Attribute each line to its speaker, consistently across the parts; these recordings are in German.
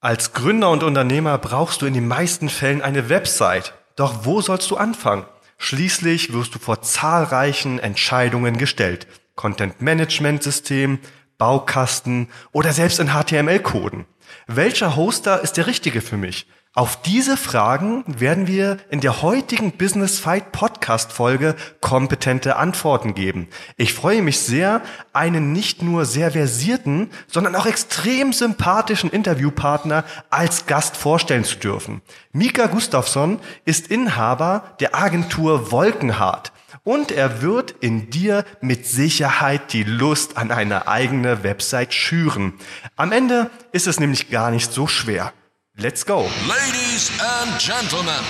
Speaker 1: Als Gründer und Unternehmer brauchst du in den meisten Fällen eine Website. Doch wo sollst du anfangen? Schließlich wirst du vor zahlreichen Entscheidungen gestellt. Content Management System, Baukasten oder selbst in HTML-Coden. Welcher Hoster ist der richtige für mich? Auf diese Fragen werden wir in der heutigen Business Fight Podcast Folge kompetente Antworten geben. Ich freue mich sehr, einen nicht nur sehr versierten, sondern auch extrem sympathischen Interviewpartner als Gast vorstellen zu dürfen. Mika Gustafsson ist Inhaber der Agentur Wolkenhard. Und er wird in dir mit Sicherheit die Lust an eine eigene Website schüren. Am Ende ist es nämlich gar nicht so schwer. Let's go.
Speaker 2: Ladies and Gentlemen,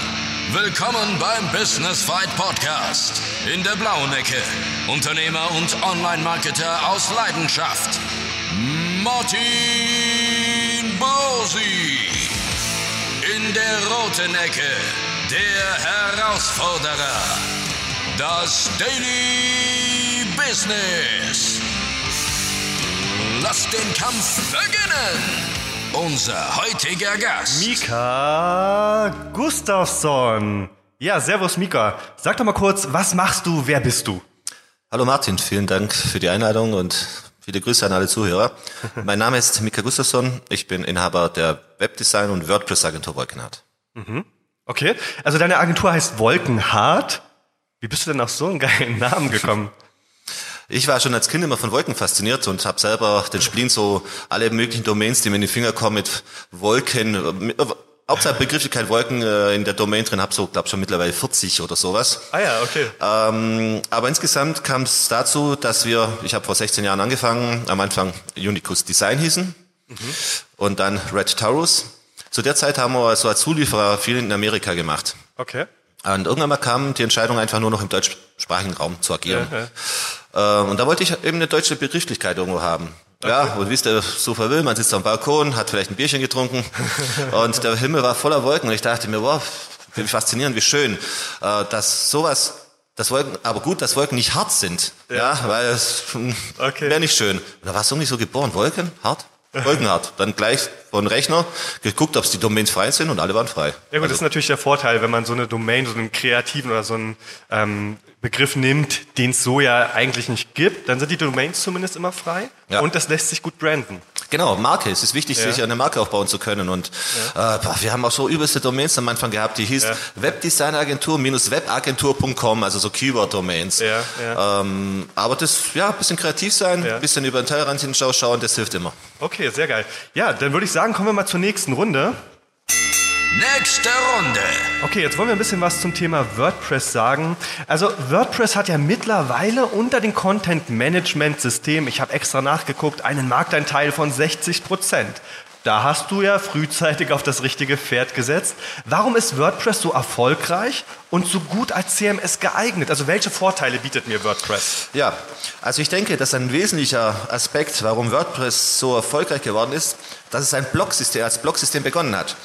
Speaker 2: willkommen beim Business Fight Podcast. In der blauen Ecke, Unternehmer und Online-Marketer aus Leidenschaft, Martin Bosi. In der roten Ecke, der Herausforderer, das Daily Business. Lasst den Kampf beginnen. Unser heutiger Gast.
Speaker 1: Mika Gustafsson. Ja, servus Mika. Sag doch mal kurz, was machst du, wer bist du?
Speaker 3: Hallo Martin, vielen Dank für die Einladung und viele Grüße an alle Zuhörer. mein Name ist Mika Gustafsson, ich bin Inhaber der Webdesign und WordPress-Agentur Wolkenhardt.
Speaker 1: Mhm. Okay, also deine Agentur heißt Wolkenhardt. Wie bist du denn auf so einen geilen Namen gekommen?
Speaker 3: Ich war schon als Kind immer von Wolken fasziniert und habe selber den Spleen so alle möglichen Domains, die mir in die Finger kommen, mit Wolken, mit, Hauptsache Begrifflichkeit Wolken äh, in der Domain drin, habe so, glaube schon mittlerweile 40 oder sowas.
Speaker 1: Ah ja, okay.
Speaker 3: Ähm, aber insgesamt kam es dazu, dass wir, ich habe vor 16 Jahren angefangen, am Anfang Unicus Design hießen mhm. und dann Red Taurus. Zu der Zeit haben wir so als Zulieferer viel in Amerika gemacht.
Speaker 1: Okay.
Speaker 3: Und irgendwann mal kam die Entscheidung einfach nur noch im deutschsprachigen Raum zu agieren. Ja. Ähm, und da wollte ich eben eine deutsche Begrifflichkeit irgendwo haben. Okay. Ja, und wie es der Sofa will, man sitzt am Balkon, hat vielleicht ein Bierchen getrunken und der Himmel war voller Wolken und ich dachte mir, wow, wie faszinierend, wie schön, äh, dass sowas, dass Wolken, aber gut, dass Wolken nicht hart sind, ja, ja weil es okay. wäre nicht schön. Und da war es irgendwie so geboren, Wolken, hart, Wolkenhard. Dann gleich von Rechner geguckt, ob es die Domains frei sind und alle waren frei.
Speaker 1: Ja gut, also, das ist natürlich der Vorteil, wenn man so eine Domain, so einen kreativen oder so einen ähm, Begriff nimmt, den es so ja eigentlich nicht gibt, dann sind die Domains zumindest immer frei ja. und das lässt sich gut branden.
Speaker 3: Genau, Marke. Es ist wichtig, ja. sich eine Marke aufbauen zu können. Und ja. äh, wir haben auch so übelste Domains am Anfang gehabt, die hieß ja. Webdesignagentur-webagentur.com, also so Keyword-Domains. Ähm, aber das, ja, ein bisschen kreativ sein, ein bisschen über den Tellerrand hinschauen, das hilft immer.
Speaker 1: Okay, sehr geil. Ja, dann würde ich sagen, kommen wir mal zur nächsten Runde.
Speaker 2: Nächste Runde.
Speaker 1: Okay, jetzt wollen wir ein bisschen was zum Thema WordPress sagen. Also WordPress hat ja mittlerweile unter den Content Management Systemen, ich habe extra nachgeguckt, einen Markteinteil von 60 Prozent. Da hast du ja frühzeitig auf das richtige Pferd gesetzt. Warum ist WordPress so erfolgreich und so gut als CMS geeignet? Also welche Vorteile bietet mir WordPress?
Speaker 3: Ja, also ich denke, dass ein wesentlicher Aspekt, warum WordPress so erfolgreich geworden ist, dass es ein Blogsystem als Blogsystem begonnen hat.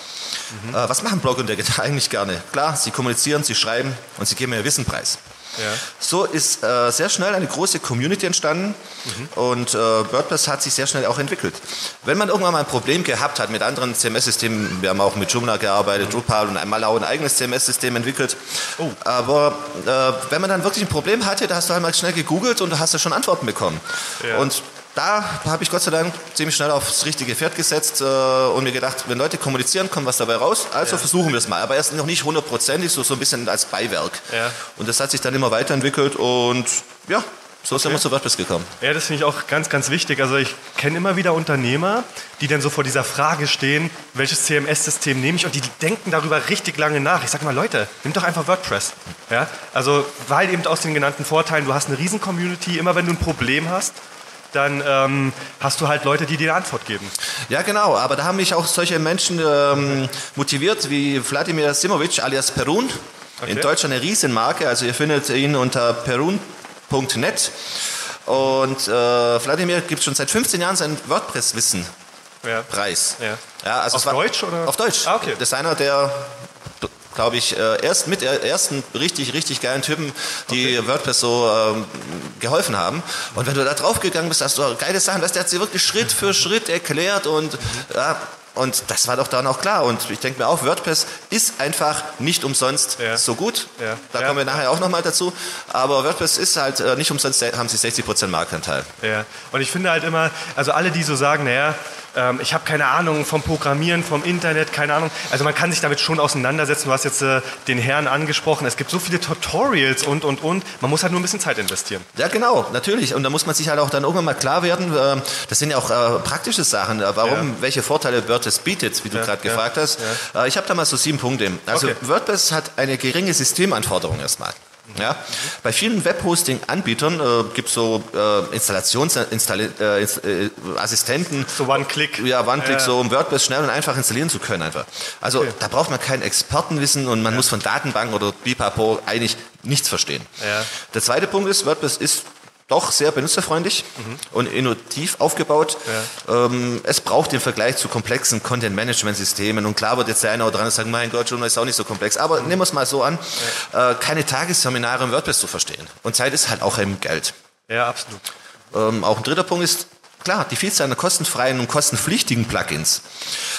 Speaker 3: Mhm. Äh, was machen Blogger eigentlich gerne? Klar, sie kommunizieren, sie schreiben und sie geben ihr Wissen preis. Ja. So ist äh, sehr schnell eine große Community entstanden mhm. und äh, WordPress hat sich sehr schnell auch entwickelt. Wenn man irgendwann mal ein Problem gehabt hat mit anderen CMS-Systemen, wir haben auch mit Joomla gearbeitet, mhm. Drupal und einmal auch ein eigenes CMS-System entwickelt, oh. aber äh, wenn man dann wirklich ein Problem hatte, da hast du halt mal schnell gegoogelt und da hast du schon Antworten bekommen. Ja. Und da habe ich Gott sei Dank ziemlich schnell aufs richtige Pferd gesetzt äh, und mir gedacht, wenn Leute kommunizieren, kommt was dabei raus. Also ja. versuchen wir es mal. Aber erst noch nicht hundertprozentig, so, so ein bisschen als Beiwerk. Ja. Und das hat sich dann immer weiterentwickelt und ja, so ist okay. immer zu WordPress gekommen.
Speaker 1: Ja, das finde ich auch ganz, ganz wichtig. Also ich kenne immer wieder Unternehmer, die dann so vor dieser Frage stehen, welches CMS-System nehme ich und die denken darüber richtig lange nach. Ich sage mal, Leute, nimm doch einfach WordPress. Ja? Also weil eben aus den genannten Vorteilen, du hast eine riesen Community, immer wenn du ein Problem hast, dann ähm, hast du halt Leute, die dir eine Antwort geben.
Speaker 3: Ja, genau. Aber da haben mich auch solche Menschen ähm, motiviert wie Wladimir Simovic alias Perun. Okay. In Deutschland eine Riesenmarke. Also ihr findet ihn unter perun.net. Und äh, Wladimir gibt schon seit 15 Jahren sein WordPress-Wissen. Ja. Preis.
Speaker 1: Ja. Ja, also auf Deutsch oder?
Speaker 3: Auf Deutsch. Ah, okay. Einer der glaube ich, äh, erst mit der ersten richtig, richtig geilen Typen, die okay. WordPress so ähm, geholfen haben. Und wenn du da drauf gegangen bist, hast du geile Sachen, weißt, der hat sie wirklich Schritt für Schritt erklärt und ja, Und das war doch dann auch klar. Und ich denke mir auch, WordPress ist einfach nicht umsonst
Speaker 1: Ja.
Speaker 3: so gut.
Speaker 1: Ja.
Speaker 3: Da
Speaker 1: Ja.
Speaker 3: kommen wir nachher auch nochmal dazu. Aber WordPress ist halt äh, nicht umsonst, haben sie 60% Marktanteil.
Speaker 1: Ja, und ich finde halt immer, also alle, die so sagen, naja, ähm, ich habe keine Ahnung vom Programmieren, vom Internet, keine Ahnung. Also man kann sich damit schon auseinandersetzen. Du hast jetzt äh, den Herrn angesprochen. Es gibt so viele Tutorials und, und, und. Man muss halt nur ein bisschen Zeit investieren.
Speaker 3: Ja, genau, natürlich. Und da muss man sich halt auch dann irgendwann mal klar werden, äh, das sind ja auch äh, praktische Sachen, äh, warum,
Speaker 1: Ja.
Speaker 3: welche Vorteile WordPress bietet, wie du
Speaker 1: Ja,
Speaker 3: gerade
Speaker 1: ja,
Speaker 3: gefragt hast. Äh, Ich habe da mal so sieben Punkte. Also
Speaker 1: Okay.
Speaker 3: WordPress hat eine geringe Systemanforderung erstmal. Ja? Bei vielen Webhosting-Anbietern äh, gibt es so äh, Installationsassistenten, äh, äh,
Speaker 1: So One-Click.
Speaker 3: ja, One-Click,
Speaker 1: Ja.
Speaker 3: so um WordPress schnell und einfach installieren zu können einfach. Also
Speaker 1: Okay.
Speaker 3: da braucht man kein Expertenwissen und man muss von Datenbanken oder Bipapo eigentlich nichts verstehen.
Speaker 1: Ja.
Speaker 3: Der zweite Punkt ist, WordPress ist doch sehr benutzerfreundlich und innovativ aufgebaut. Ähm, es braucht den Vergleich zu komplexen Content-Management-Systemen. Und klar wird jetzt der eine oder andere sagen, mein Gott, Journal ist auch nicht so komplex. Aber nehmen wir es mal so an, äh, keine Tagesseminare im WordPress zu verstehen. Und Zeit ist halt auch eben Geld.
Speaker 1: Ja, absolut.
Speaker 3: Ähm, auch ein dritter Punkt ist, klar, die Vielzahl an kostenfreien und kostenpflichtigen Plugins.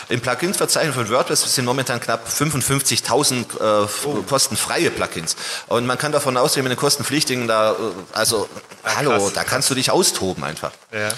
Speaker 3: Im Plugins-Verzeichnis von WordPress sind momentan knapp 55.000 äh, f- kostenfreie Plugins. Und man kann davon ausgehen, mit den kostenpflichtigen, da, äh, also, hallo,
Speaker 1: krass,
Speaker 3: da kannst du dich austoben einfach.
Speaker 1: Ja.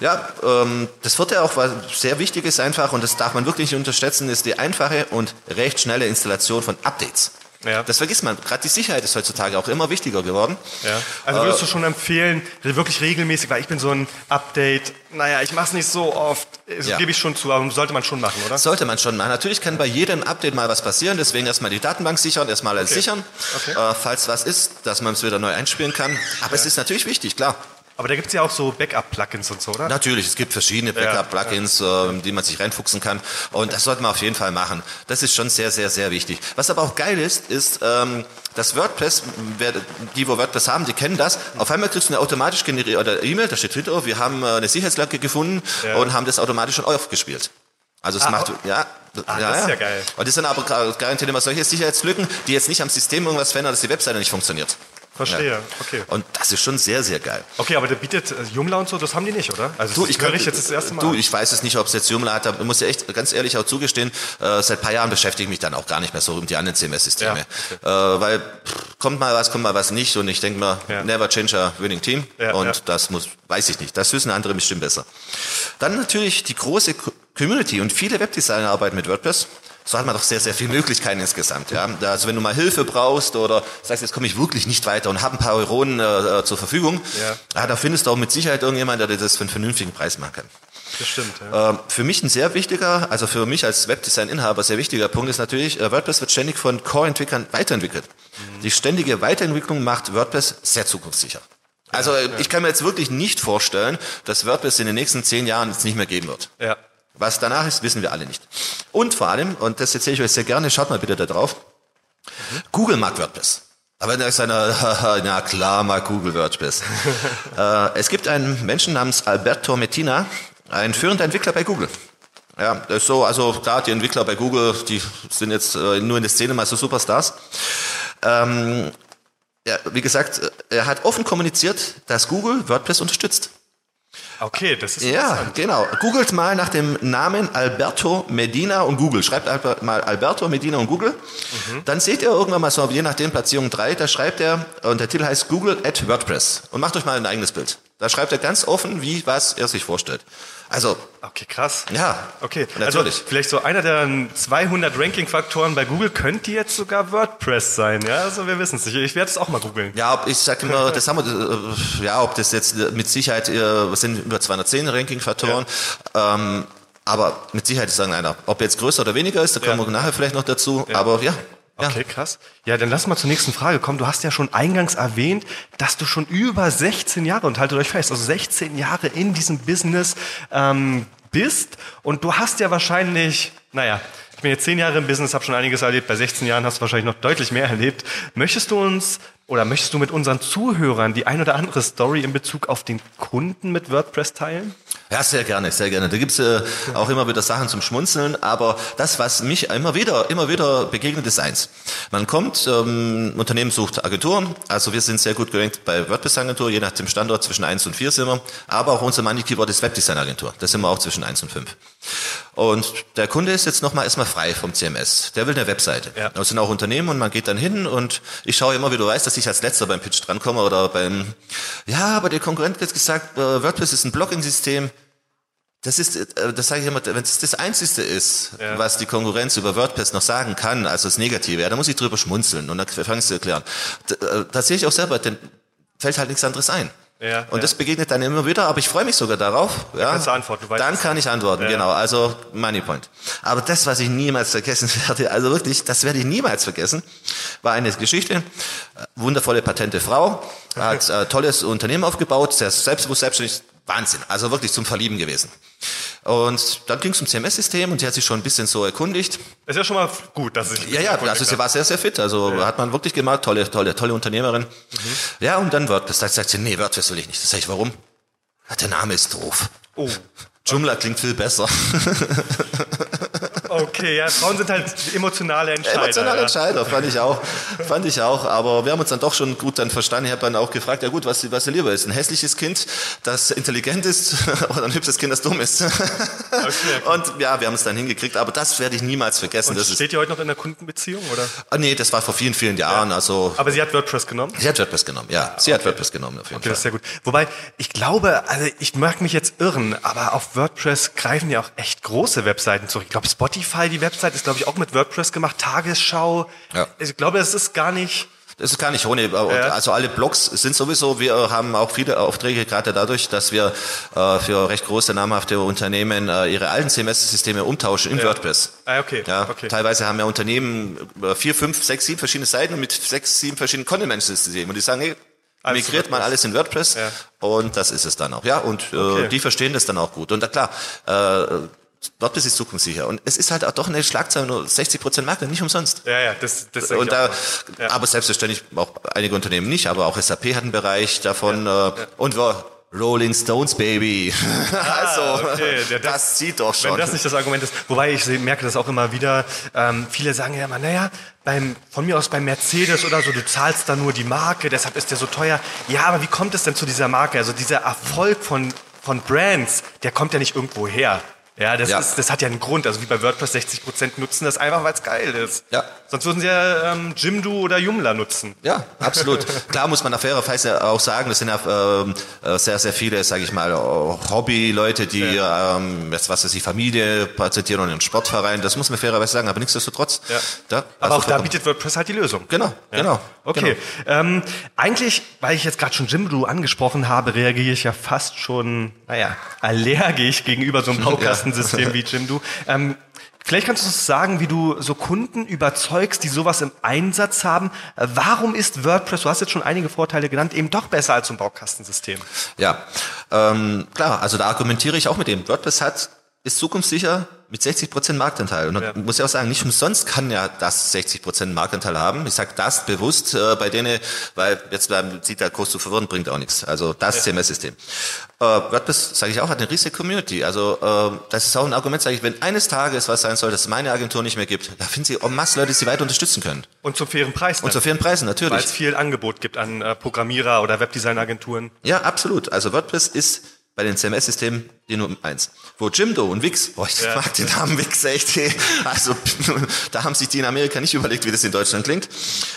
Speaker 3: Ja, ähm, das vierte auch, was sehr wichtig ist einfach, und das darf man wirklich nicht unterschätzen, ist die einfache und recht schnelle Installation von Updates.
Speaker 1: Ja.
Speaker 3: Das vergisst man. Gerade die Sicherheit ist heutzutage auch immer wichtiger geworden.
Speaker 1: Ja. Also würdest du schon empfehlen, wirklich regelmäßig, weil ich bin so ein Update, naja, ich mache es nicht so oft, das
Speaker 3: Ja.
Speaker 1: gebe ich schon zu, aber sollte man schon machen, oder?
Speaker 3: Sollte man schon machen. Natürlich kann bei jedem Update mal was passieren, deswegen erstmal die Datenbank sichern, erstmal alles sichern,
Speaker 1: Okay.
Speaker 3: Äh, falls was ist, dass man es wieder neu einspielen kann. Aber es ist natürlich wichtig, klar.
Speaker 1: Aber da gibt es ja auch so Backup-Plugins und so, oder?
Speaker 3: Natürlich, es gibt verschiedene Backup-Plugins, äh, die man sich reinfuchsen kann. Und das sollte man auf jeden Fall machen. Das ist schon sehr, sehr, sehr wichtig. Was aber auch geil ist, ist, ähm, dass WordPress, wer, die, wo WordPress haben, die kennen das. Auf einmal kriegst du eine automatisch generierte E-Mail, da steht drin, oh, wir haben äh, eine Sicherheitslücke gefunden
Speaker 1: Ja.
Speaker 3: und haben das automatisch schon aufgespielt. Also es
Speaker 1: Ah,
Speaker 3: macht,
Speaker 1: oh.
Speaker 3: ja.
Speaker 1: Ah, das ist ja geil.
Speaker 3: Und das sind aber gar- garantiert immer solche Sicherheitslücken, die jetzt nicht am System irgendwas verändern, dass die Webseite nicht funktioniert.
Speaker 1: Verstehe,
Speaker 3: Ja.
Speaker 1: okay.
Speaker 3: Und das ist schon sehr, sehr geil.
Speaker 1: Okay, aber der bietet äh, Joomla und so, das haben die nicht, oder? Also
Speaker 3: Du,
Speaker 1: das
Speaker 3: ich
Speaker 1: höre
Speaker 3: kann,
Speaker 1: ich jetzt das erste Mal.
Speaker 3: Du, ich weiß es nicht, ob es jetzt Joomla hat. Ich muss ja echt ganz ehrlich auch zugestehen, äh, seit ein paar Jahren beschäftige ich mich dann auch gar nicht mehr so um die anderen CMS-Systeme.
Speaker 1: Ja,
Speaker 3: äh, weil pff, kommt mal was, kommt mal was nicht und ich denke mir,
Speaker 1: Ja.
Speaker 3: never change a winning team und das muss, weiß ich nicht. Das wissen andere bestimmt besser. Dann natürlich die große Co- Community und viele Webdesigner arbeiten mit WordPress. So hat man doch sehr, sehr viele Möglichkeiten insgesamt. Ja? Also wenn du mal Hilfe brauchst oder sagst, jetzt komme ich wirklich nicht weiter und habe ein paar Euronen äh, zur Verfügung,
Speaker 1: Ja.
Speaker 3: ja, da findest du auch mit Sicherheit irgendjemand, der dir das für einen vernünftigen Preis machen kann.
Speaker 1: Das stimmt, ja.
Speaker 3: Ähm, Für mich ein sehr wichtiger, also für mich als Webdesign-Inhaber sehr wichtiger Punkt ist natürlich, äh, WordPress wird ständig von Core-Entwicklern weiterentwickelt. Die ständige Weiterentwicklung macht WordPress sehr zukunftssicher. Also äh, ich kann mir jetzt wirklich nicht vorstellen, dass WordPress in den nächsten zehn Jahren jetzt nicht mehr geben wird.
Speaker 1: ja.
Speaker 3: Was danach ist, wissen wir alle nicht. Und vor allem, und das erzähle ich euch sehr gerne, schaut mal bitte da drauf, Google mag WordPress. Aber da ist einer, na klar mag Google WordPress. äh, es gibt einen Menschen namens Alberto Mettina, ein führender Entwickler bei Google. Ja, das ist so, also klar, die Entwickler bei Google, die sind jetzt äh, nur in der Szene mal so Superstars. Ähm, ja, wie gesagt, äh, er hat offen kommuniziert, dass Google WordPress unterstützt.
Speaker 1: Okay, das ist
Speaker 3: Ja, genau. Googelt mal nach dem Namen Alberto Medina und Google. Schreibt mal Alberto Medina und Google. Dann seht ihr irgendwann mal so, je nachdem Platzierung 3, da schreibt er, und der Titel heißt Google at WordPress. Und macht euch mal ein eigenes Bild. Da schreibt er ganz offen, wie, was er sich vorstellt. Also,
Speaker 1: Okay, krass.
Speaker 3: ja,
Speaker 1: Okay,
Speaker 3: natürlich.
Speaker 1: also vielleicht so einer der 200 Ranking-Faktoren bei Google könnte jetzt sogar WordPress sein, ja? Also wir wissen es nicht. Ich werde es auch mal googeln.
Speaker 3: Ja, ob- ich sag immer, das haben wir, äh, ja, ob das jetzt äh, mit Sicherheit, äh, es sind über 210 Ranking-Faktoren, ähm, aber mit Sicherheit ist irgendeiner. Ob jetzt größer oder weniger ist, da kommen
Speaker 1: Ja.
Speaker 3: wir nachher vielleicht noch dazu, aber ja.
Speaker 1: Okay, krass. Ja, dann lass mal zur nächsten Frage kommen. Du hast ja schon eingangs erwähnt, dass du schon über 16 Jahre, und haltet euch fest, also 16 Jahre in diesem Business ähm, bist. Und du hast ja wahrscheinlich, naja, ich bin jetzt 10 Jahre im Business, habe schon einiges erlebt. Bei 16 Jahren hast du wahrscheinlich noch deutlich mehr erlebt. Möchtest du uns Oder möchtest du mit unseren Zuhörern die ein oder andere Story in Bezug auf den Kunden mit WordPress teilen?
Speaker 3: Ja, sehr gerne, sehr gerne. Da gibt's äh, auch immer wieder Sachen zum Schmunzeln, aber das, was mich immer wieder, immer wieder begegnet, ist eins. Man kommt, ähm, Unternehmen sucht Agenturen, also wir sind sehr gut gerankt bei WordPress-Agentur, je nach dem Standort zwischen eins und vier sind wir, aber auch unser Money-Keyword ist Webdesign-Agentur, da sind wir auch zwischen eins und fünf. Und der Kunde ist jetzt nochmal erstmal frei vom CMS, der will eine Webseite.
Speaker 1: Ja.
Speaker 3: Das sind auch Unternehmen und man geht dann hin und ich schaue immer, wie du weißt, dass ich als letzter beim Pitch drankomme oder beim, ja, aber der Konkurrent hat jetzt gesagt, äh, WordPress ist ein Blogging-System, das ist, äh, das sage ich immer, wenn es das Einzige ist,
Speaker 1: Ja.
Speaker 3: was die Konkurrenz über WordPress noch sagen kann, also das Negative, ja, da muss ich drüber schmunzeln und dann fange ich zu erklären. Da, äh, da sehe ich auch selber, denn fällt halt nichts anderes ein.
Speaker 1: Ja,
Speaker 3: und
Speaker 1: ja.
Speaker 3: das begegnet dann immer wieder, aber ich freue mich sogar darauf. Ja,
Speaker 1: kannst du antworten, du weißt
Speaker 3: dann kann ich antworten,
Speaker 1: Ja.
Speaker 3: genau. Also Money Point. Aber das, was ich niemals vergessen werde, also wirklich, das werde ich niemals vergessen, war eine Geschichte. Äh, Wundervolle, patente Frau, hat äh, tolles Unternehmen aufgebaut, sehr selbstbewusst, selbstständig, Wahnsinn. Also wirklich zum Verlieben gewesen. Und dann ging es um CMS-System und sie hat sich schon ein bisschen so erkundigt.
Speaker 1: Ist ja schon mal gut, dass ich.
Speaker 3: Ja, ja, also sie war sehr, sehr fit. Also hat man wirklich gemacht, tolle, tolle, tolle Unternehmerin. Ja, und dann WordPress. Da sagt sie, nee, WordPress will ich nicht. Das sag ich, warum? Ja, Der Name ist doof.
Speaker 1: Oh.
Speaker 3: Joomla klingt viel besser.
Speaker 1: Okay, ja, Frauen sind halt emotionale Entscheider.
Speaker 3: Emotionaler
Speaker 1: ja.
Speaker 3: Entscheider, fand ich auch. Fand ich auch. Aber wir haben uns dann doch schon gut dann verstanden. Ich habe dann auch gefragt, ja gut, was, was dir lieber ist. Ein hässliches Kind, das intelligent ist oder ein hübsches Kind, das dumm ist. Und ja, wir haben es dann hingekriegt. Aber das werde ich niemals vergessen.
Speaker 1: Und
Speaker 3: das
Speaker 1: steht ihr heute noch in der Kundenbeziehung, oder?
Speaker 3: ah, nee, das war vor vielen, vielen Jahren. Also
Speaker 1: Aber sie hat WordPress genommen?
Speaker 3: sie hat WordPress genommen. Ja, sie hat WordPress genommen auf jeden
Speaker 1: Okay, das ist
Speaker 3: Fall.
Speaker 1: sehr gut. Wobei, ich glaube, also ich mag mich jetzt irren, aber auf WordPress greifen ja auch echt große Webseiten zurück. Ich glaube, Spotify, die Website ist, glaube ich, auch mit WordPress gemacht. Tagesschau.
Speaker 3: Ja.
Speaker 1: Ich glaube, es ist gar nicht.
Speaker 3: Das ist gar nicht ohne. Also alle Blogs sind sowieso, wir haben auch viele Aufträge, gerade dadurch, dass wir äh, für recht große, namhafte Unternehmen äh, ihre alten CMS-Systeme umtauschen in WordPress.
Speaker 1: Ah, okay.
Speaker 3: Ja,
Speaker 1: okay.
Speaker 3: Teilweise haben ja Unternehmen äh, vier, fünf, sechs, sieben verschiedene Seiten mit sechs, sieben verschiedenen Content-Management-Systemen. Und die sagen, hey,
Speaker 1: Alles
Speaker 3: migriert mal alles in WordPress
Speaker 1: Ja.
Speaker 3: und das ist es dann auch. Ja, und äh,
Speaker 1: Okay.
Speaker 3: die verstehen das dann auch gut. Und da klar, äh, WordPress ist zukunftssicher. Und es ist halt auch doch eine Schlagzeile, nur 60 Prozent Markt, nicht umsonst.
Speaker 1: Ja, ja, das, das
Speaker 3: Und da.
Speaker 1: Ja.
Speaker 3: aber selbstverständlich auch einige Unternehmen nicht, aber auch SAP hat einen Bereich davon äh, und wir Rolling Stones Baby. also
Speaker 1: Ah, okay. Ja, das-
Speaker 3: das, zieht doch schon.
Speaker 1: Wenn das nicht das Argument ist, wobei ich merke das auch immer wieder, ähm, viele sagen ja immer, naja, beim, von mir aus beim Mercedes oder so, du zahlst da nur die Marke, deshalb ist der so teuer. Ja, aber wie kommt es denn zu dieser Marke? Also dieser Erfolg von, von Brands, der kommt ja nicht irgendwo her. Ja, das,
Speaker 3: Ja.
Speaker 1: Ist, das hat ja einen Grund. Also wie bei WordPress 60% nutzen das einfach, weil es geil ist.
Speaker 3: Ja.
Speaker 1: Sonst würden sie ja ähm, Jimdo oder Joomla nutzen.
Speaker 3: Ja, absolut. Klar muss man auf fairerweise auch sagen, das sind ja ähm, äh, sehr, sehr viele, sage ich mal, äh, Hobby-Leute, die, ähm, jetzt, was weiß ich, Familie präsentieren und einen Sportverein, das muss man fairerweise sagen, aber nichtsdestotrotz.
Speaker 1: Ja.
Speaker 3: Da,
Speaker 1: Aber auch da bietet WordPress halt die Lösung.
Speaker 3: Genau, genau.
Speaker 1: Okay.
Speaker 3: Genau.
Speaker 1: Ähm, eigentlich, weil ich jetzt gerade schon Jimdo angesprochen habe, reagiere ich ja fast schon, naja, allergisch gegenüber so einem Baukastensystem wie Jimdo. Ähm, vielleicht kannst du uns sagen, wie du so Kunden überzeugst, die sowas im Einsatz haben. Äh, Warum ist WordPress, du hast jetzt schon einige Vorteile genannt, eben doch besser als ein Baukastensystem?
Speaker 3: Ja, ähm, klar, also da argumentiere ich auch mit dem. WordPress hat, ist zukunftssicher mit 60% Marktanteil. Und
Speaker 1: Ja.
Speaker 3: muss ja auch sagen, nicht umsonst kann ja das 60% Marktanteil haben. Ich sage das bewusst äh, bei denen, weil jetzt bleiben, sieht der Kurs zu verwirren, bringt auch nichts. Also das CMS-System. Äh, WordPress, sage ich auch, hat eine riesige Community. Also äh, das ist auch ein Argument, sage ich, wenn eines Tages was sein soll, dass es meine Agentur nicht mehr gibt, da finden Sie en masse Leute, die Sie weiter unterstützen können.
Speaker 1: Und zum fairen Preis.
Speaker 3: Und zu fairen Preisen,
Speaker 1: Weil
Speaker 3: natürlich.
Speaker 1: es viel Angebot gibt an äh, Programmierer oder Webdesignagenturen.
Speaker 3: Ja, absolut. Also WordPress ist bei den CMS-Systemen die Nummer eins. Wo Jimdo und Wix, boah, ich
Speaker 1: Ja.
Speaker 3: mag den Namen Wix echt, ey. also da haben sich die in Amerika nicht überlegt, wie das in Deutschland klingt.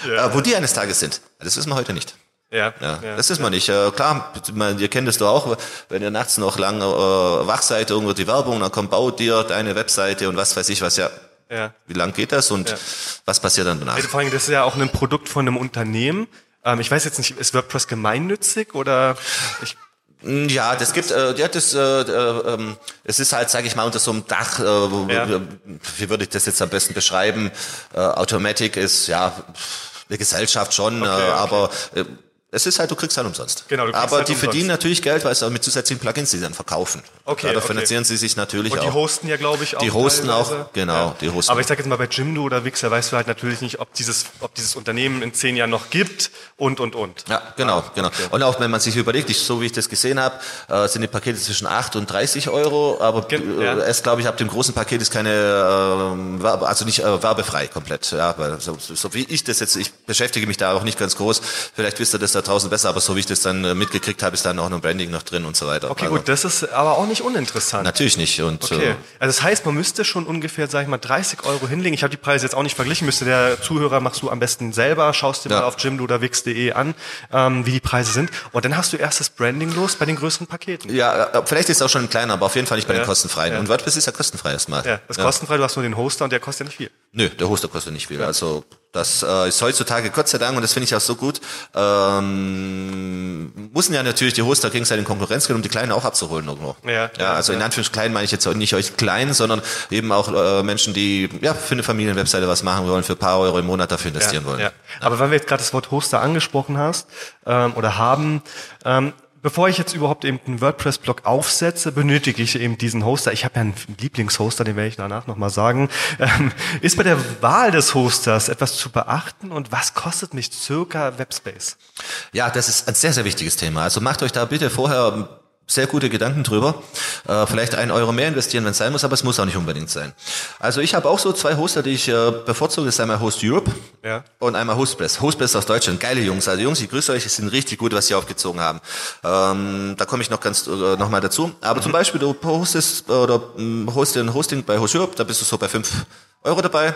Speaker 1: Ja.
Speaker 3: Äh, wo die eines Tages sind, das wissen wir heute nicht.
Speaker 1: Ja,
Speaker 3: Ja, das wissen wir nicht. Äh, klar, man, ihr kennt es doch auch, wenn ihr nachts noch lang äh, wach seid, irgendwo die Werbung, dann kommt, bau dir deine Webseite und was weiß ich was, ja.
Speaker 1: ja.
Speaker 3: Wie lang geht das und
Speaker 1: Ja.
Speaker 3: was passiert dann danach?
Speaker 1: Also vor allem, das ist ja auch ein Produkt von einem Unternehmen. Ähm, ich weiß jetzt nicht, ist WordPress gemeinnützig oder ich,
Speaker 3: Ja, das gibt, äh, ja, das, äh, äh, ähm, es ist halt, sage ich mal, unter so einem Dach, äh,
Speaker 1: Ja.
Speaker 3: wie würde ich das jetzt am besten beschreiben? Äh, Automatic ist ja eine Gesellschaft schon,
Speaker 1: Okay,
Speaker 3: äh,
Speaker 1: okay.
Speaker 3: aber äh, Es ist halt, du kriegst halt umsonst.
Speaker 1: Genau, du kriegst
Speaker 3: Aber
Speaker 1: halt
Speaker 3: die
Speaker 1: umsonst.
Speaker 3: verdienen natürlich Geld, weil es auch mit zusätzlichen Plugins, die sie dann verkaufen.
Speaker 1: Okay,
Speaker 3: Ja, da
Speaker 1: okay.
Speaker 3: finanzieren sie sich natürlich
Speaker 1: Und die
Speaker 3: auch.
Speaker 1: hosten ja, glaube ich, auch.
Speaker 3: Die hosten
Speaker 1: teilweise.
Speaker 3: auch, genau, die hosten
Speaker 1: Aber ich sage jetzt mal, bei Jimdo oder Wixer weißt du halt natürlich nicht, ob dieses, ob dieses Unternehmen in zehn Jahren noch gibt und, und, und.
Speaker 3: Ja, genau, genau. Und auch wenn man sich überlegt, ich, so wie ich das gesehen habe, äh, sind die Pakete zwischen 8 und 30 Euro, aber
Speaker 1: Gen-
Speaker 3: äh,
Speaker 1: ja.
Speaker 3: es glaube ich ab dem großen Paket ist keine äh, also nicht äh, werbefrei komplett. Ja, weil so, so, so wie ich das jetzt, ich beschäftige mich da auch nicht ganz groß. Vielleicht wisst ihr das da draußen besser, aber so wie ich das dann äh, mitgekriegt habe, ist dann auch noch Branding noch drin und so weiter.
Speaker 1: Okay,
Speaker 3: also,
Speaker 1: gut, das ist aber auch nicht uninteressant.
Speaker 3: Natürlich nicht. Und
Speaker 1: Okay,
Speaker 3: äh,
Speaker 1: also das heißt, man müsste schon ungefähr, sag ich mal, 30 Euro hinlegen. Ich habe die Preise jetzt auch nicht verglichen, müsste der Zuhörer, machst du am besten selber, schaust dir
Speaker 3: Ja.
Speaker 1: mal auf jimdo oder wix.de an, ähm, wie die Preise sind. Und dann hast du erst das Branding los bei den größeren Paketen.
Speaker 3: ja, äh, vielleicht ist es auch schon ein kleiner, aber auf jeden Fall nicht bei
Speaker 1: Ja,
Speaker 3: den kostenfreien.
Speaker 1: ja.
Speaker 3: Und WordPress ist ja kostenfrei erstmal.
Speaker 1: Ja, das ist kostenfrei, du hast nur den Hoster und der kostet ja nicht viel.
Speaker 3: Nö, der Hoster kostet nicht viel. Also das äh, ist heutzutage Gott sei Dank und das finde ich auch so gut. Ähm, müssen ja natürlich die Hoster gegenseitig in Konkurrenz gehen, um die Kleinen auch abzuholen irgendwo.
Speaker 1: Ja,
Speaker 3: ja also in
Speaker 1: ja.
Speaker 3: Anführungszeichen klein meine ich jetzt nicht euch klein, sondern eben auch äh, Menschen, die ja für eine Familienwebseite was machen wollen, für ein paar Euro im Monat dafür investieren wollen.
Speaker 1: Ja. Aber weil wir jetzt gerade das Wort Hoster angesprochen hast ähm, oder haben, ähm, bevor ich jetzt überhaupt eben einen WordPress-Blog aufsetze, benötige ich eben diesen Hoster. Ich habe ja einen Lieblingshoster, den werde ich danach nochmal sagen. Ähm, ist bei der Wahl des Hosters etwas zu beachten und was kostet mich circa Webspace?
Speaker 3: Ja, das ist ein sehr, sehr wichtiges Thema. Also macht euch da bitte vorher sehr gute Gedanken drüber. Äh, vielleicht einen Euro mehr investieren, wenn es sein muss, aber es muss auch nicht unbedingt sein. Also ich habe auch so zwei Hoster, die ich äh, bevorzuge. Das ist einmal Host Europe
Speaker 1: Ja.
Speaker 3: und einmal Hostpress. Hostpress aus Deutschland, geile Jungs. Also Jungs, ich grüße euch, es sind richtig gut, was sie aufgezogen haben. Ähm, da komme ich noch ganz äh, noch mal dazu. Aber zum Beispiel, du hostest äh, oder mh, hostest ein Hosting bei Host Europe, da bist du so bei fünf Euro dabei.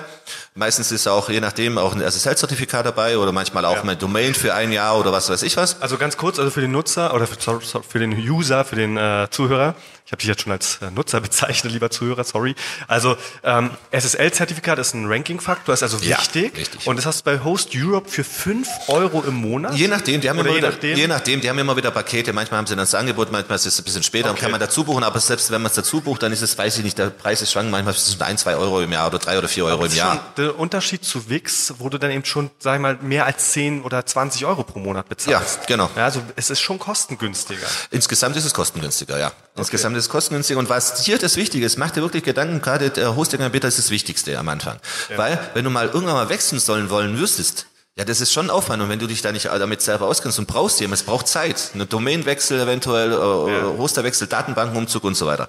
Speaker 3: Meistens ist auch, je nachdem, auch ein SSL-Zertifikat dabei oder manchmal auch
Speaker 1: Ja.
Speaker 3: mein Domain für ein Jahr oder was weiß ich was.
Speaker 1: Also ganz kurz, also für den Nutzer oder für, für den User, für den äh, Zuhörer. Ich habe dich jetzt schon als äh, Nutzer bezeichnet, lieber Zuhörer, sorry. Also ähm, SSL-Zertifikat ist ein Ranking-Faktor, ist also
Speaker 3: Ja,
Speaker 1: wichtig.
Speaker 3: richtig.
Speaker 1: Und das hast du bei Host Europe für 5 Euro im Monat.
Speaker 3: Je nachdem, die haben
Speaker 1: Oder
Speaker 3: immer
Speaker 1: je
Speaker 3: wieder,
Speaker 1: nachdem?
Speaker 3: je nachdem, die haben immer wieder Pakete. Manchmal haben sie dann das Angebot, manchmal ist es ein bisschen später und
Speaker 1: Okay.
Speaker 3: kann man dazu buchen. Aber selbst wenn man es dazu bucht, dann ist es, weiß ich nicht, der Preis ist schwank. Manchmal ist es ein, zwei Euro im Jahr oder drei oder vier Euro
Speaker 1: Das
Speaker 3: im Jahr.
Speaker 1: der Unterschied zu Wix, wo du dann eben schon, sag ich mal, mehr als 10 oder 20 Euro pro Monat bezahlst.
Speaker 3: Ja, genau.
Speaker 1: Ja, also es ist schon kostengünstiger.
Speaker 3: Insgesamt ist es kostengünstiger, ja. Insgesamt ist es kostengünstiger. Und was hier das Wichtige ist, mach dir wirklich Gedanken, gerade der Hosting-Anbieter ist das Wichtigste am Anfang. Weil, wenn du mal irgendwann mal wechseln sollen wollen wüsstest, ja, das ist schon Aufwand. Und wenn du dich da nicht damit selber auskennst und brauchst jemanden, es braucht Zeit. Eine Domainwechsel eventuell, äh, Hosterwechsel, Datenbankenumzug und so weiter.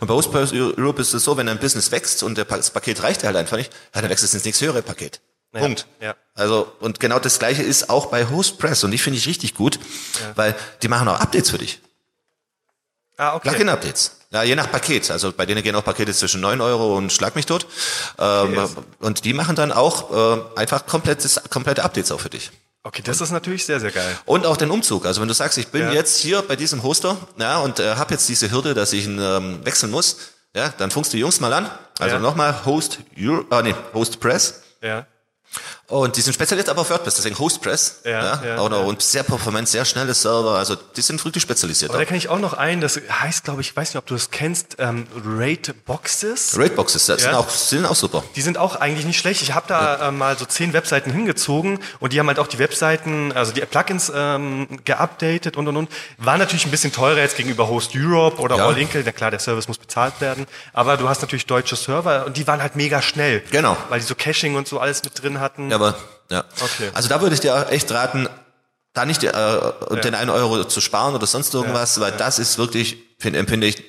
Speaker 3: Und bei Hostpress Europe ist es so, wenn dein Business wächst und das Paket reicht dir halt einfach nicht, ja, dann wechselst du ins nächste höhere Paket. Punkt.
Speaker 1: ja.
Speaker 3: Also, und genau das Gleiche ist auch bei Hostpress. Und die finde ich richtig gut, weil die machen auch Updates für dich.
Speaker 1: Ah, okay.
Speaker 3: Plugin-Updates. Ja, je nach Paket. Also bei denen gehen auch Pakete zwischen 9 Euro und Schlag mich tot. Ähm, und die machen dann auch äh, einfach komplettes, komplette Updates auch für dich.
Speaker 1: Okay, das ist natürlich sehr, sehr geil.
Speaker 3: Und auch den Umzug. Also wenn du sagst, ich bin
Speaker 1: Ja.
Speaker 3: jetzt hier bei diesem Hoster ja, und äh, habe jetzt diese Hürde, dass ich ihn ähm, wechseln muss, ja, dann funkst du die Jungs mal an. Also
Speaker 1: Ja.
Speaker 3: nochmal Host, Euro, ah, nee, Host Press.
Speaker 1: Ja.
Speaker 3: Und die sind spezialisiert aber auf WordPress, deswegen Hostpress.
Speaker 1: Ja, ja,
Speaker 3: oder,
Speaker 1: ja.
Speaker 3: Und sehr performant, sehr schnelle Server. Also die sind wirklich spezialisiert.
Speaker 1: Aber da kann ich auch noch einen, das heißt, glaube ich, ich weiß nicht, ob du das kennst, ähm, Rate Boxes.
Speaker 3: Das
Speaker 1: Ja.
Speaker 3: sind, auch, sind auch super.
Speaker 1: Die sind auch eigentlich nicht schlecht. Ich habe da äh, mal so zehn Webseiten hingezogen und die haben halt auch die Webseiten, also die Plugins ähm, geupdatet und und und. War natürlich ein bisschen teurer jetzt gegenüber Host Europe oder
Speaker 3: Ja.
Speaker 1: All Inkle. Na klar, der Service muss bezahlt werden. Aber du hast natürlich deutsche Server und die waren halt mega schnell.
Speaker 3: Genau.
Speaker 1: Weil die so Caching und so alles mit drin hatten.
Speaker 3: Ja, aber, ja.
Speaker 1: Okay.
Speaker 3: Also da würde ich dir auch echt raten, da nicht äh, den einen Euro zu sparen oder sonst irgendwas, weil das ist wirklich, find, empfinde ich,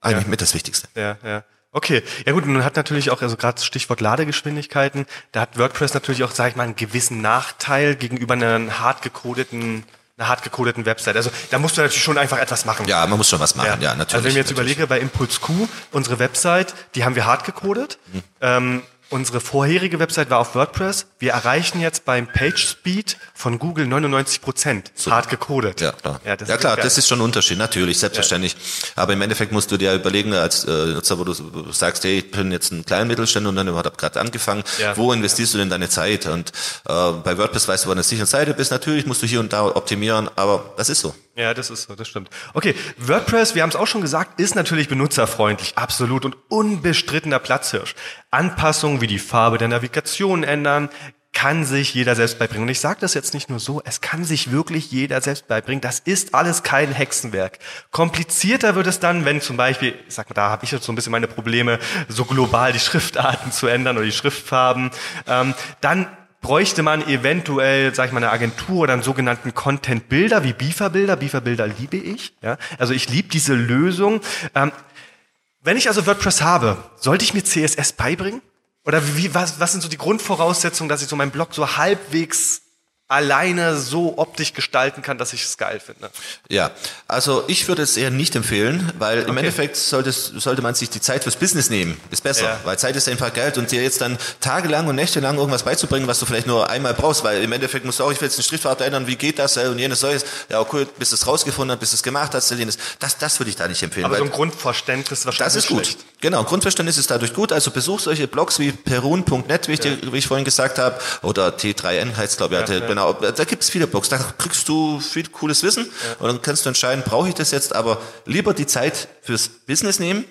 Speaker 3: eigentlich mit das Wichtigste.
Speaker 1: Ja, ja. Okay, ja gut, und man hat natürlich auch, also gerade Stichwort Ladegeschwindigkeiten, da hat WordPress natürlich auch, sag ich mal, einen gewissen Nachteil gegenüber einer hart gecodeten, einer hart gecodeten Website. Also da musst du natürlich schon einfach etwas machen.
Speaker 3: Ja, man muss schon was machen, ja, natürlich.
Speaker 1: Also wenn ich mir jetzt
Speaker 3: natürlich.
Speaker 1: überlege, bei Impulse Q, unsere Website, die haben wir hart gecodet.
Speaker 3: Mhm.
Speaker 1: Ähm, unsere vorherige Website war auf WordPress. Wir erreichen jetzt beim Page Speed von Google 99 Prozent hart gecodet.
Speaker 3: Ja, klar.
Speaker 1: Ja,
Speaker 3: Ja,
Speaker 1: das ist
Speaker 3: klar, das ist schon ein Unterschied, natürlich, selbstverständlich. Aber im Endeffekt musst du dir überlegen, als äh, Nutzer, wo du sagst, hey, ich bin jetzt ein kleiner Mittelständler und dann habe gerade angefangen,
Speaker 1: Ja.
Speaker 3: wo investierst du denn deine Zeit? Und äh, bei WordPress weißt du, wo du an der sicheren Seite bist. Natürlich musst du hier und da optimieren, aber das ist so.
Speaker 1: Ja, das ist so, das stimmt. Okay, WordPress, wir haben es auch schon gesagt, ist natürlich benutzerfreundlich, absolut und unbestrittener Platzhirsch. Anpassungen wie die Farbe der Navigation ändern, kann sich jeder selbst beibringen. Und ich sage das jetzt nicht nur so, es kann sich wirklich jeder selbst beibringen. Das ist alles kein Hexenwerk. Komplizierter wird es dann, wenn zum Beispiel, ich sag mal, da habe ich jetzt so ein bisschen meine Probleme, so global die Schriftarten zu ändern oder die Schriftfarben. Ähm, dann bräuchte man eventuell, sag ich mal, eine Agentur oder einen sogenannten Content-Bilder wie Bifa-Bilder. Bifa-Bilder liebe ich. Ja? Also ich liebe diese Lösung. Ähm, wenn ich also WordPress habe, sollte ich mir CSS beibringen? Oder wie, was, was sind so die Grundvoraussetzungen, dass ich so meinen Blog so halbwegs alleine so optisch gestalten kann, dass ich es geil finde.
Speaker 3: Ja, also ich würde es eher nicht empfehlen, weil okay. im Endeffekt sollte, sollte man sich die Zeit fürs Business nehmen. Ist besser, ja. weil Zeit ist einfach Geld und dir jetzt dann tagelang und nächtelang irgendwas beizubringen, was du vielleicht nur einmal brauchst, weil im Endeffekt musst du auch, ich will jetzt eine Schriftfarbe ändern, wie geht das und jenes Neues. Ja, okay, bis du es rausgefunden hast, bis du es gemacht hast, jenes. Das, das würde ich da nicht empfehlen.
Speaker 1: Aber so ein Grundverständnis
Speaker 3: wahrscheinlich Das ist gut. Schlecht. Genau, Grundverständnis ist dadurch gut. Also besuch solche Blogs wie perun.net, wie, ich ja. wie ich vorhin gesagt habe, oder T3N heißt glaube ich, ja, genau, da gibt es viele Blogs, da kriegst du viel cooles Wissen ja. und dann kannst du entscheiden, brauche ich das jetzt, aber lieber die Zeit fürs Business nehmen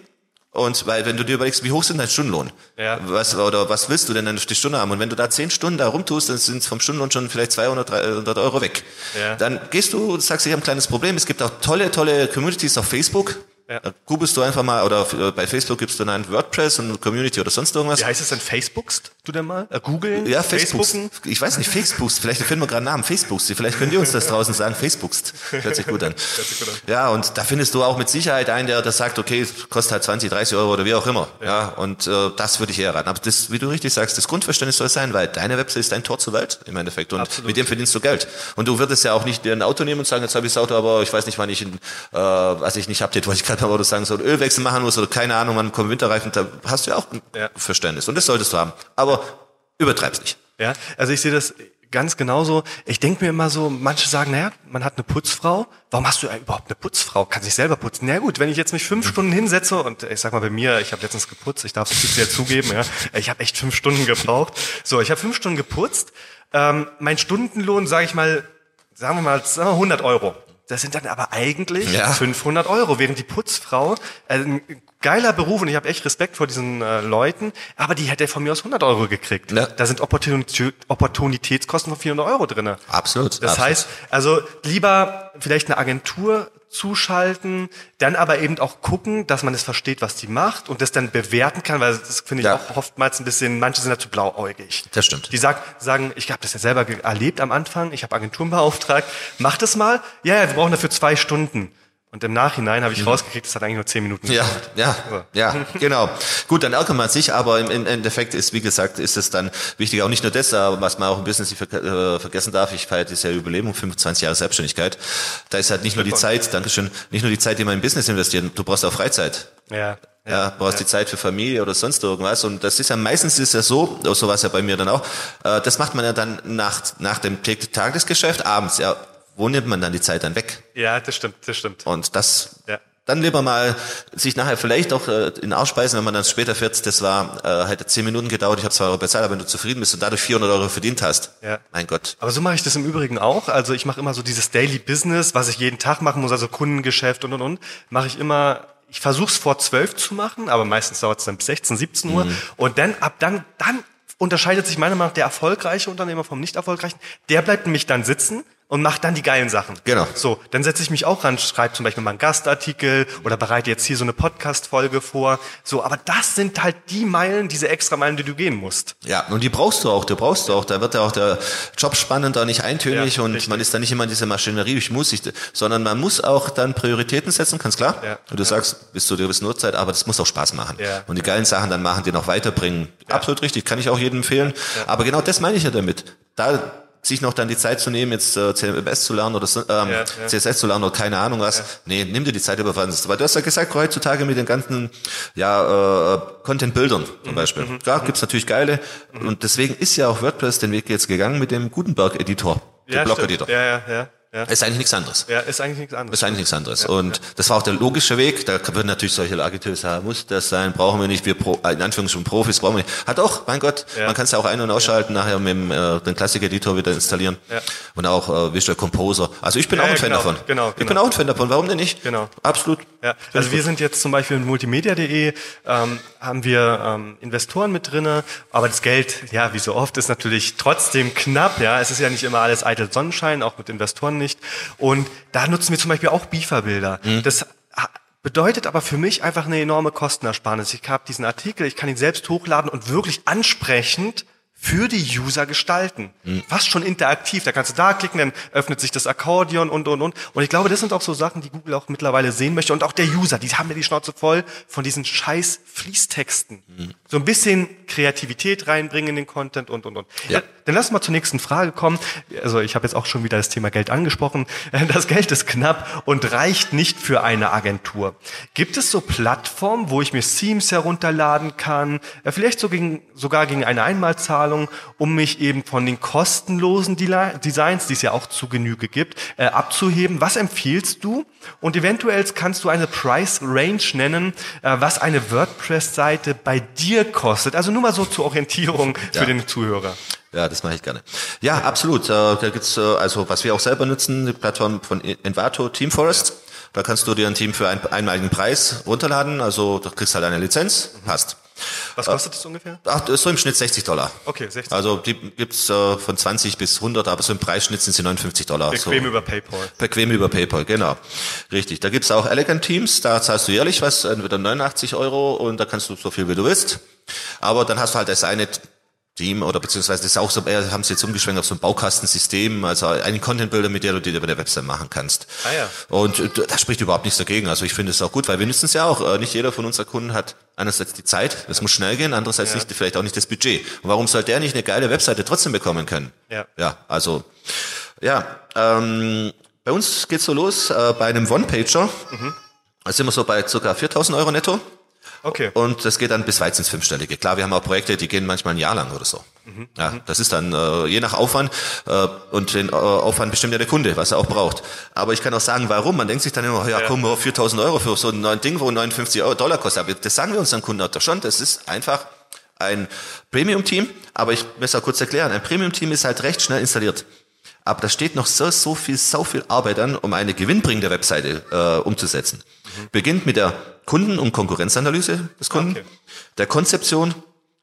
Speaker 3: und weil, wenn du dir überlegst, wie hoch sind dein Stundenlohn? Ja. Was, oder was willst du denn dann die Stunde haben? Und wenn du da zehn Stunden da rumtust, dann sind vom Stundenlohn schon vielleicht 200, 300 Euro weg. Ja. Dann gehst du, sagst, ich habe ein kleines Problem. Es gibt auch tolle, tolle Communities auf Facebook. Ja. Da googelst du einfach mal, oder bei Facebook gibst du dann WordPress und Community oder sonst irgendwas.
Speaker 1: Wie heißt es denn? Facebookst du denn mal? Äh, googeln?
Speaker 3: Ja, Facebookst. Ich weiß nicht, Facebookst. Vielleicht finden wir gerade einen Namen. Facebookst. Vielleicht könnt ihr uns das draußen sagen. Facebookst. Hört sich gut an. Hört sich gut an. Ja, und da findest du auch mit Sicherheit einen, der das sagt, okay, kostet halt 20, 30 Euro oder wie auch immer. Ja, ja und äh, das würde ich eher raten. Aber das, wie du richtig sagst, das Grundverständnis soll sein, weil deine Website ist dein Tor zur Welt im Endeffekt. Und Absolut. mit dem verdienst du Geld. Und du würdest ja auch nicht dir ein Auto nehmen und sagen, jetzt habe ich das Auto, aber ich weiß nicht, wann ich, in, äh, was ich nicht update, wollte ich gerade mal sagen, so ein Ölwechsel machen muss oder keine Ahnung, wann kommen Winterreifen, da hast du ja auch ein ja. Verständnis. Und das solltest du haben. Aber übertreib's nicht.
Speaker 1: Ja, also ich sehe das ganz genauso. Ich denke mir immer so, manche sagen, naja, man hat eine Putzfrau. Warum hast du überhaupt eine Putzfrau? Kann sich selber putzen. Na gut, wenn ich jetzt mich fünf Stunden hinsetze und ich sag mal bei mir, ich habe letztens geputzt, ich darf es jetzt zugeben, ja, ich habe echt fünf Stunden gebraucht. So, ich habe fünf Stunden geputzt. Ähm, mein Stundenlohn, sage ich mal, sagen wir mal 100 Euro. Das sind dann aber eigentlich ja. 500 Euro, während die Putzfrau, äh, ein geiler Beruf und ich habe echt Respekt vor diesen äh, Leuten, aber die hätte von mir aus 100 Euro gekriegt. Ja. Da sind Opportunität, Opportunitätskosten von 400 Euro drinne.
Speaker 3: Absolut.
Speaker 1: Das
Speaker 3: absolut.
Speaker 1: heißt, also lieber vielleicht eine Agentur zuschalten, dann aber eben auch gucken, dass man es versteht, was die macht und das dann bewerten kann, weil das finde ich ja. auch oftmals ein bisschen, manche sind dazu blauäugig.
Speaker 3: Das stimmt.
Speaker 1: Die sag, sagen, ich habe das ja selber erlebt am Anfang, ich habe Agenturen beauftragt, mach das mal, ja, ja, wir brauchen dafür zwei Stunden. Und im Nachhinein habe ich mhm. rausgekriegt, es hat eigentlich nur zehn Minuten
Speaker 3: ja, gedauert. Ja, so. ja, genau. Gut, dann ärgert man sich, aber im, Endeffekt ist, wie gesagt, ist es dann wichtig, auch nicht nur das, aber was man auch im Business nicht äh, vergessen darf, ich feiere das ja Überlebung, 25 Jahre Selbstständigkeit. Da ist halt nicht nur die Zeit, Dankeschön, nicht nur die Zeit, die man in Business investiert, du brauchst auch Freizeit. Ja. Ja, brauchst ja. die Zeit für Familie oder sonst irgendwas. Und das ist ja meistens ist ja so, so war es ja bei mir dann auch, äh, das macht man ja dann nach, nach dem Tagesgeschäft abends. Ja, wo nimmt man dann die Zeit dann weg?
Speaker 1: Ja, das stimmt, das stimmt.
Speaker 3: Und das, ja. dann lieber mal sich nachher vielleicht auch äh, in Ausspeisen, wenn man dann später fährt, das war, äh, hätte zehn Minuten gedauert, ich habe zwei Euro bezahlt, aber wenn du zufrieden bist und dadurch 400 Euro verdient hast, ja. mein Gott.
Speaker 1: Aber so mache ich das im Übrigen auch. Also ich mache immer so dieses Daily Business, was ich jeden Tag machen muss, also Kundengeschäft und und und, mache ich immer ich versuche es vor zwölf zu machen, aber meistens dauert es dann bis 16, 17 Uhr. Mhm. Und dann ab dann, dann unterscheidet sich meiner Meinung nach der erfolgreiche Unternehmer vom nicht erfolgreichen. Der bleibt nämlich dann sitzen, und macht dann die geilen Sachen.
Speaker 3: Genau.
Speaker 1: So, dann setze ich mich auch ran, schreibe zum Beispiel mal einen Gastartikel oder bereite jetzt hier so eine Podcast-Folge vor. So, aber das sind halt die Meilen, diese extra Meilen, die du gehen musst.
Speaker 3: Ja, und die brauchst du auch, die brauchst du auch. Da wird ja auch der Job spannender, nicht eintönig ja, und richtig. man ist da nicht immer in dieser Maschinerie, ich muss, ich, sondern man muss auch dann Prioritäten setzen, ganz klar. Ja. Und du ja. sagst, bis zu dir bis Uhrzeit, aber das muss auch Spaß machen. Ja. Und die geilen Sachen dann machen, die noch weiterbringen. Absolut richtig, kann ich auch jedem empfehlen. Aber genau das meine ich ja damit. Da sich noch dann die Zeit zu nehmen, jetzt äh, CMS zu lernen oder ähm, ja, ja. CSS zu lernen oder keine Ahnung was. Ja. Nee, nimm dir die Zeit über was. Weil du hast ja gesagt, heutzutage mit den ganzen ja, äh, Content-Bildern zum mhm, Beispiel. Mhm, Klar, mhm. gibt's natürlich geile. Mhm. Und deswegen ist ja auch WordPress den Weg jetzt gegangen mit dem Gutenberg-Editor.
Speaker 1: Der ja, Blog-Editor. Ja, ja, ja. Ja.
Speaker 3: Ist eigentlich nichts anderes.
Speaker 1: Ja, ist eigentlich nichts anderes.
Speaker 3: Ist eigentlich nichts anderes. und das war auch der logische Weg. Da würden natürlich solche Agenturen sagen, muss das sein, brauchen wir nicht, wir Pro, in Anführungszeichen Profis brauchen wir nicht. Hat auch, mein Gott,
Speaker 1: Ja.
Speaker 3: man kann es ja auch ein- und ausschalten, nachher mit dem äh, den Classic-Editor wieder installieren.
Speaker 1: Ja.
Speaker 3: Und auch äh, Visual Composer. Also ich bin
Speaker 1: Ja,
Speaker 3: auch ein
Speaker 1: ja,
Speaker 3: Fan
Speaker 1: genau,
Speaker 3: davon.
Speaker 1: genau,
Speaker 3: Ich bin
Speaker 1: genau.
Speaker 3: auch ein Fan davon. Warum denn nicht?
Speaker 1: Genau.
Speaker 3: Absolut.
Speaker 1: Ja, also wir sind jetzt zum Beispiel mit multimedia.de, ähm, haben wir ähm, Investoren mit drinne, aber das Geld, ja, wie so oft, ist natürlich trotzdem knapp, ja. Es ist ja nicht immer alles eitel Sonnenschein, auch mit Investoren nicht. Und da nutzen wir zum Beispiel auch Bifa-Bilder.
Speaker 3: Mhm.
Speaker 1: Das bedeutet aber für mich einfach eine enorme Kostenersparnis. Ich habe diesen Artikel, ich kann ihn selbst hochladen und wirklich ansprechend für die User gestalten.
Speaker 3: Mhm.
Speaker 1: Fast schon interaktiv. Da kannst du da klicken, dann öffnet sich das Akkordeon und, und, und. Und ich glaube, das sind auch so Sachen, die Google auch mittlerweile sehen möchte. Und auch der User, die haben ja die Schnauze voll von diesen scheiß Fließtexten.
Speaker 3: Mhm.
Speaker 1: So ein bisschen Kreativität reinbringen in den Content und, und, und.
Speaker 3: Ja.
Speaker 1: Dann lass mal zur nächsten Frage kommen. Also ich habe jetzt auch schon wieder das Thema Geld angesprochen. Das Geld ist knapp und reicht nicht für eine Agentur. Gibt es so Plattformen, wo ich mir Themes herunterladen kann, äh, vielleicht so gegen, sogar gegen eine Einmalzahlung, um mich eben von den kostenlosen Designs, die es ja auch zu Genüge gibt, äh, abzuheben? Was empfiehlst du? Und eventuell kannst du eine Price Range nennen, äh, was eine WordPress-Seite bei dir kostet. Also nur mal so zur Orientierung
Speaker 3: Ja.
Speaker 1: für den Zuhörer.
Speaker 3: Ja, das mache ich gerne. Ja, absolut. Äh, Da gibt's also was wir auch selber nutzen, die Plattform von Envato, Team Forest. Da kannst du dir ein Team für einen einmaligen Preis runterladen. Also du kriegst halt eine Lizenz, passt.
Speaker 1: Was kostet das ungefähr?
Speaker 3: Ach, das ist so im Schnitt 60 Dollar.
Speaker 1: Okay, 60.
Speaker 3: Also die gibt's äh, von 20 bis 100, aber so im Preisschnitt sind sie 59 Dollar.
Speaker 1: Bequem
Speaker 3: so.
Speaker 1: über PayPal.
Speaker 3: Bequem über PayPal, genau. Richtig. Da gibt's auch Elegant Teams, da zahlst du jährlich was, entweder 89 Euro und da kannst du so viel wie du willst. Aber dann hast du halt das eine Team oder beziehungsweise das ist auch so, eher haben sie jetzt umgeschwenkt auf so ein Baukastensystem, also einen Content Builder, mit der du dir über der Website machen kannst.
Speaker 1: Ah ja.
Speaker 3: Und äh, da spricht überhaupt nichts dagegen. Also ich finde es auch gut, weil wir nutzen es ja auch. Äh, Nicht jeder von unseren Kunden hat einerseits die Zeit, das muss schnell gehen, andererseits nicht, vielleicht auch nicht das Budget. Und warum soll der nicht eine geile Webseite trotzdem bekommen können?
Speaker 1: Ja.
Speaker 3: Ja, also, ja, ähm, bei uns geht's so los, äh, bei einem One-Pager, da sind wir so bei ca. 4.000 Euro netto.
Speaker 1: Okay.
Speaker 3: Und das geht dann bis weit ins Fünfstellige. Klar, wir haben auch Projekte, die gehen manchmal ein Jahr lang oder so. Ja, das ist dann äh, je nach Aufwand äh, und den äh, Aufwand bestimmt ja der Kunde, was er auch braucht. Aber ich kann auch sagen, warum. Man denkt sich dann immer, ja, komm, 4.000 Euro für so ein neues Ding, wo 59 Euro Dollar kostet. Aber das sagen wir unseren Kunden auch schon. Das ist einfach ein Premium-Team. Aber ich muss auch kurz erklären, ein Premium-Team ist halt recht schnell installiert. Aber da steht noch so, so viel, so viel Arbeit an, um eine gewinnbringende Webseite äh, umzusetzen. Beginnt mit der Kunden- und Konkurrenzanalyse des Kunden,
Speaker 1: Okay.
Speaker 3: der Konzeption,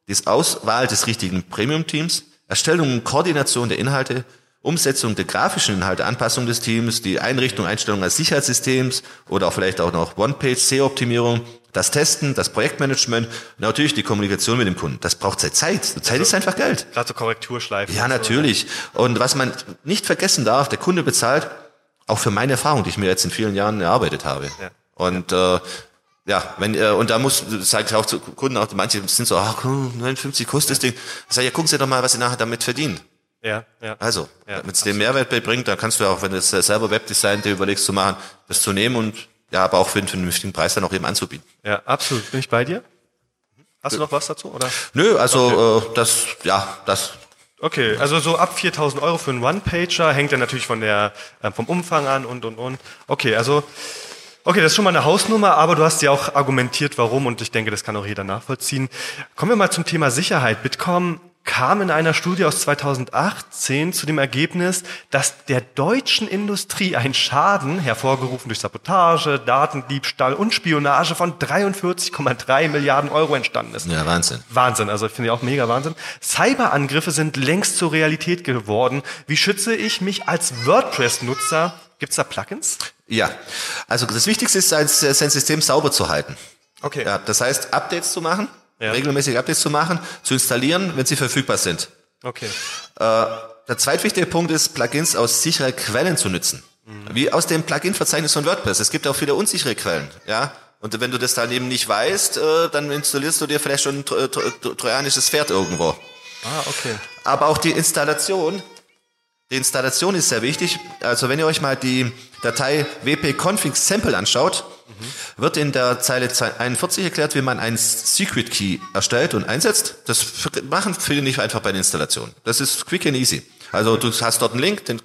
Speaker 3: die Auswahl des richtigen Premium-Teams, Erstellung und Koordination der Inhalte, Umsetzung der grafischen Inhalte, Anpassung des Teams, die Einrichtung, Einstellung als Sicherheitssystems oder auch vielleicht auch noch One-Page-SEO-Optimierung, das Testen, das Projektmanagement und natürlich die Kommunikation mit dem Kunden. Das braucht Zeit. Zeit. Zeit ist einfach Geld.
Speaker 1: Gerade so Korrekturschleifen.
Speaker 3: Ja,
Speaker 1: so.
Speaker 3: natürlich. Und was man nicht vergessen darf, der Kunde bezahlt auch für meine Erfahrung, die ich mir jetzt in vielen Jahren erarbeitet habe.
Speaker 1: Ja.
Speaker 3: Und äh, ja, wenn äh, und da muss, sage ich auch zu Kunden, auch manche sind so, ach, 59 kostet das Ding. Ich sage, ja, gucken Sie doch mal, was Sie nachher damit verdienen.
Speaker 1: Ja, ja.
Speaker 3: Also,
Speaker 1: Ja,
Speaker 3: wenn es den Mehrwert bringt, dann kannst du auch, wenn du es selber Webdesign dir überlegst zu machen, das zu nehmen und ja, aber auch für einen vernünftigen Preis dann auch eben anzubieten.
Speaker 1: Ja, absolut. Bin ich bei dir? Hast du noch was dazu, oder?
Speaker 3: Nö, also äh, das, ja, das
Speaker 1: Okay, also so ab 4000 Euro für einen One-Pager hängt dann natürlich von der, äh, vom Umfang an und, und, und. Okay, also, okay, das ist schon mal eine Hausnummer, aber du hast ja auch argumentiert, warum und ich denke, das kann auch jeder nachvollziehen. Kommen wir mal zum Thema Sicherheit. Bitkom kam in einer Studie aus 2018 zu dem Ergebnis, dass der deutschen Industrie ein Schaden, hervorgerufen durch Sabotage, Datendiebstahl und Spionage von 43,3 Milliarden Euro entstanden ist.
Speaker 3: ja Wahnsinn.
Speaker 1: Wahnsinn, also ich finde ich auch mega Wahnsinn. Cyberangriffe sind längst zur Realität geworden. Wie schütze ich mich als WordPress-Nutzer? Gibt's da Plugins?
Speaker 3: Ja, also das Wichtigste ist, sein, sein System sauber zu halten.
Speaker 1: Okay.
Speaker 3: Ja, das heißt, Updates zu machen,
Speaker 1: Ja.
Speaker 3: regelmäßig Updates zu machen, zu installieren, wenn sie verfügbar sind.
Speaker 1: Okay.
Speaker 3: Der zweitwichtige Punkt ist, Plugins aus sicherer Quellen zu nutzen. Wie aus dem Plugin-Verzeichnis von WordPress. Es gibt auch viele unsichere Quellen, ja. Und wenn du das dann eben nicht weißt, äh, dann installierst du dir vielleicht schon ein tro tro trojanisches Pferd irgendwo.
Speaker 1: Ah, okay.
Speaker 3: Aber auch die Installation, die Installation ist sehr wichtig. Also wenn ihr euch mal die Datei wp-config sample wird in der Zeile 41 erklärt, wie man einen Secret Key erstellt und einsetzt. Das machen viele nicht einfach bei der Installation. Das ist quick and easy. Also du hast dort einen Link, den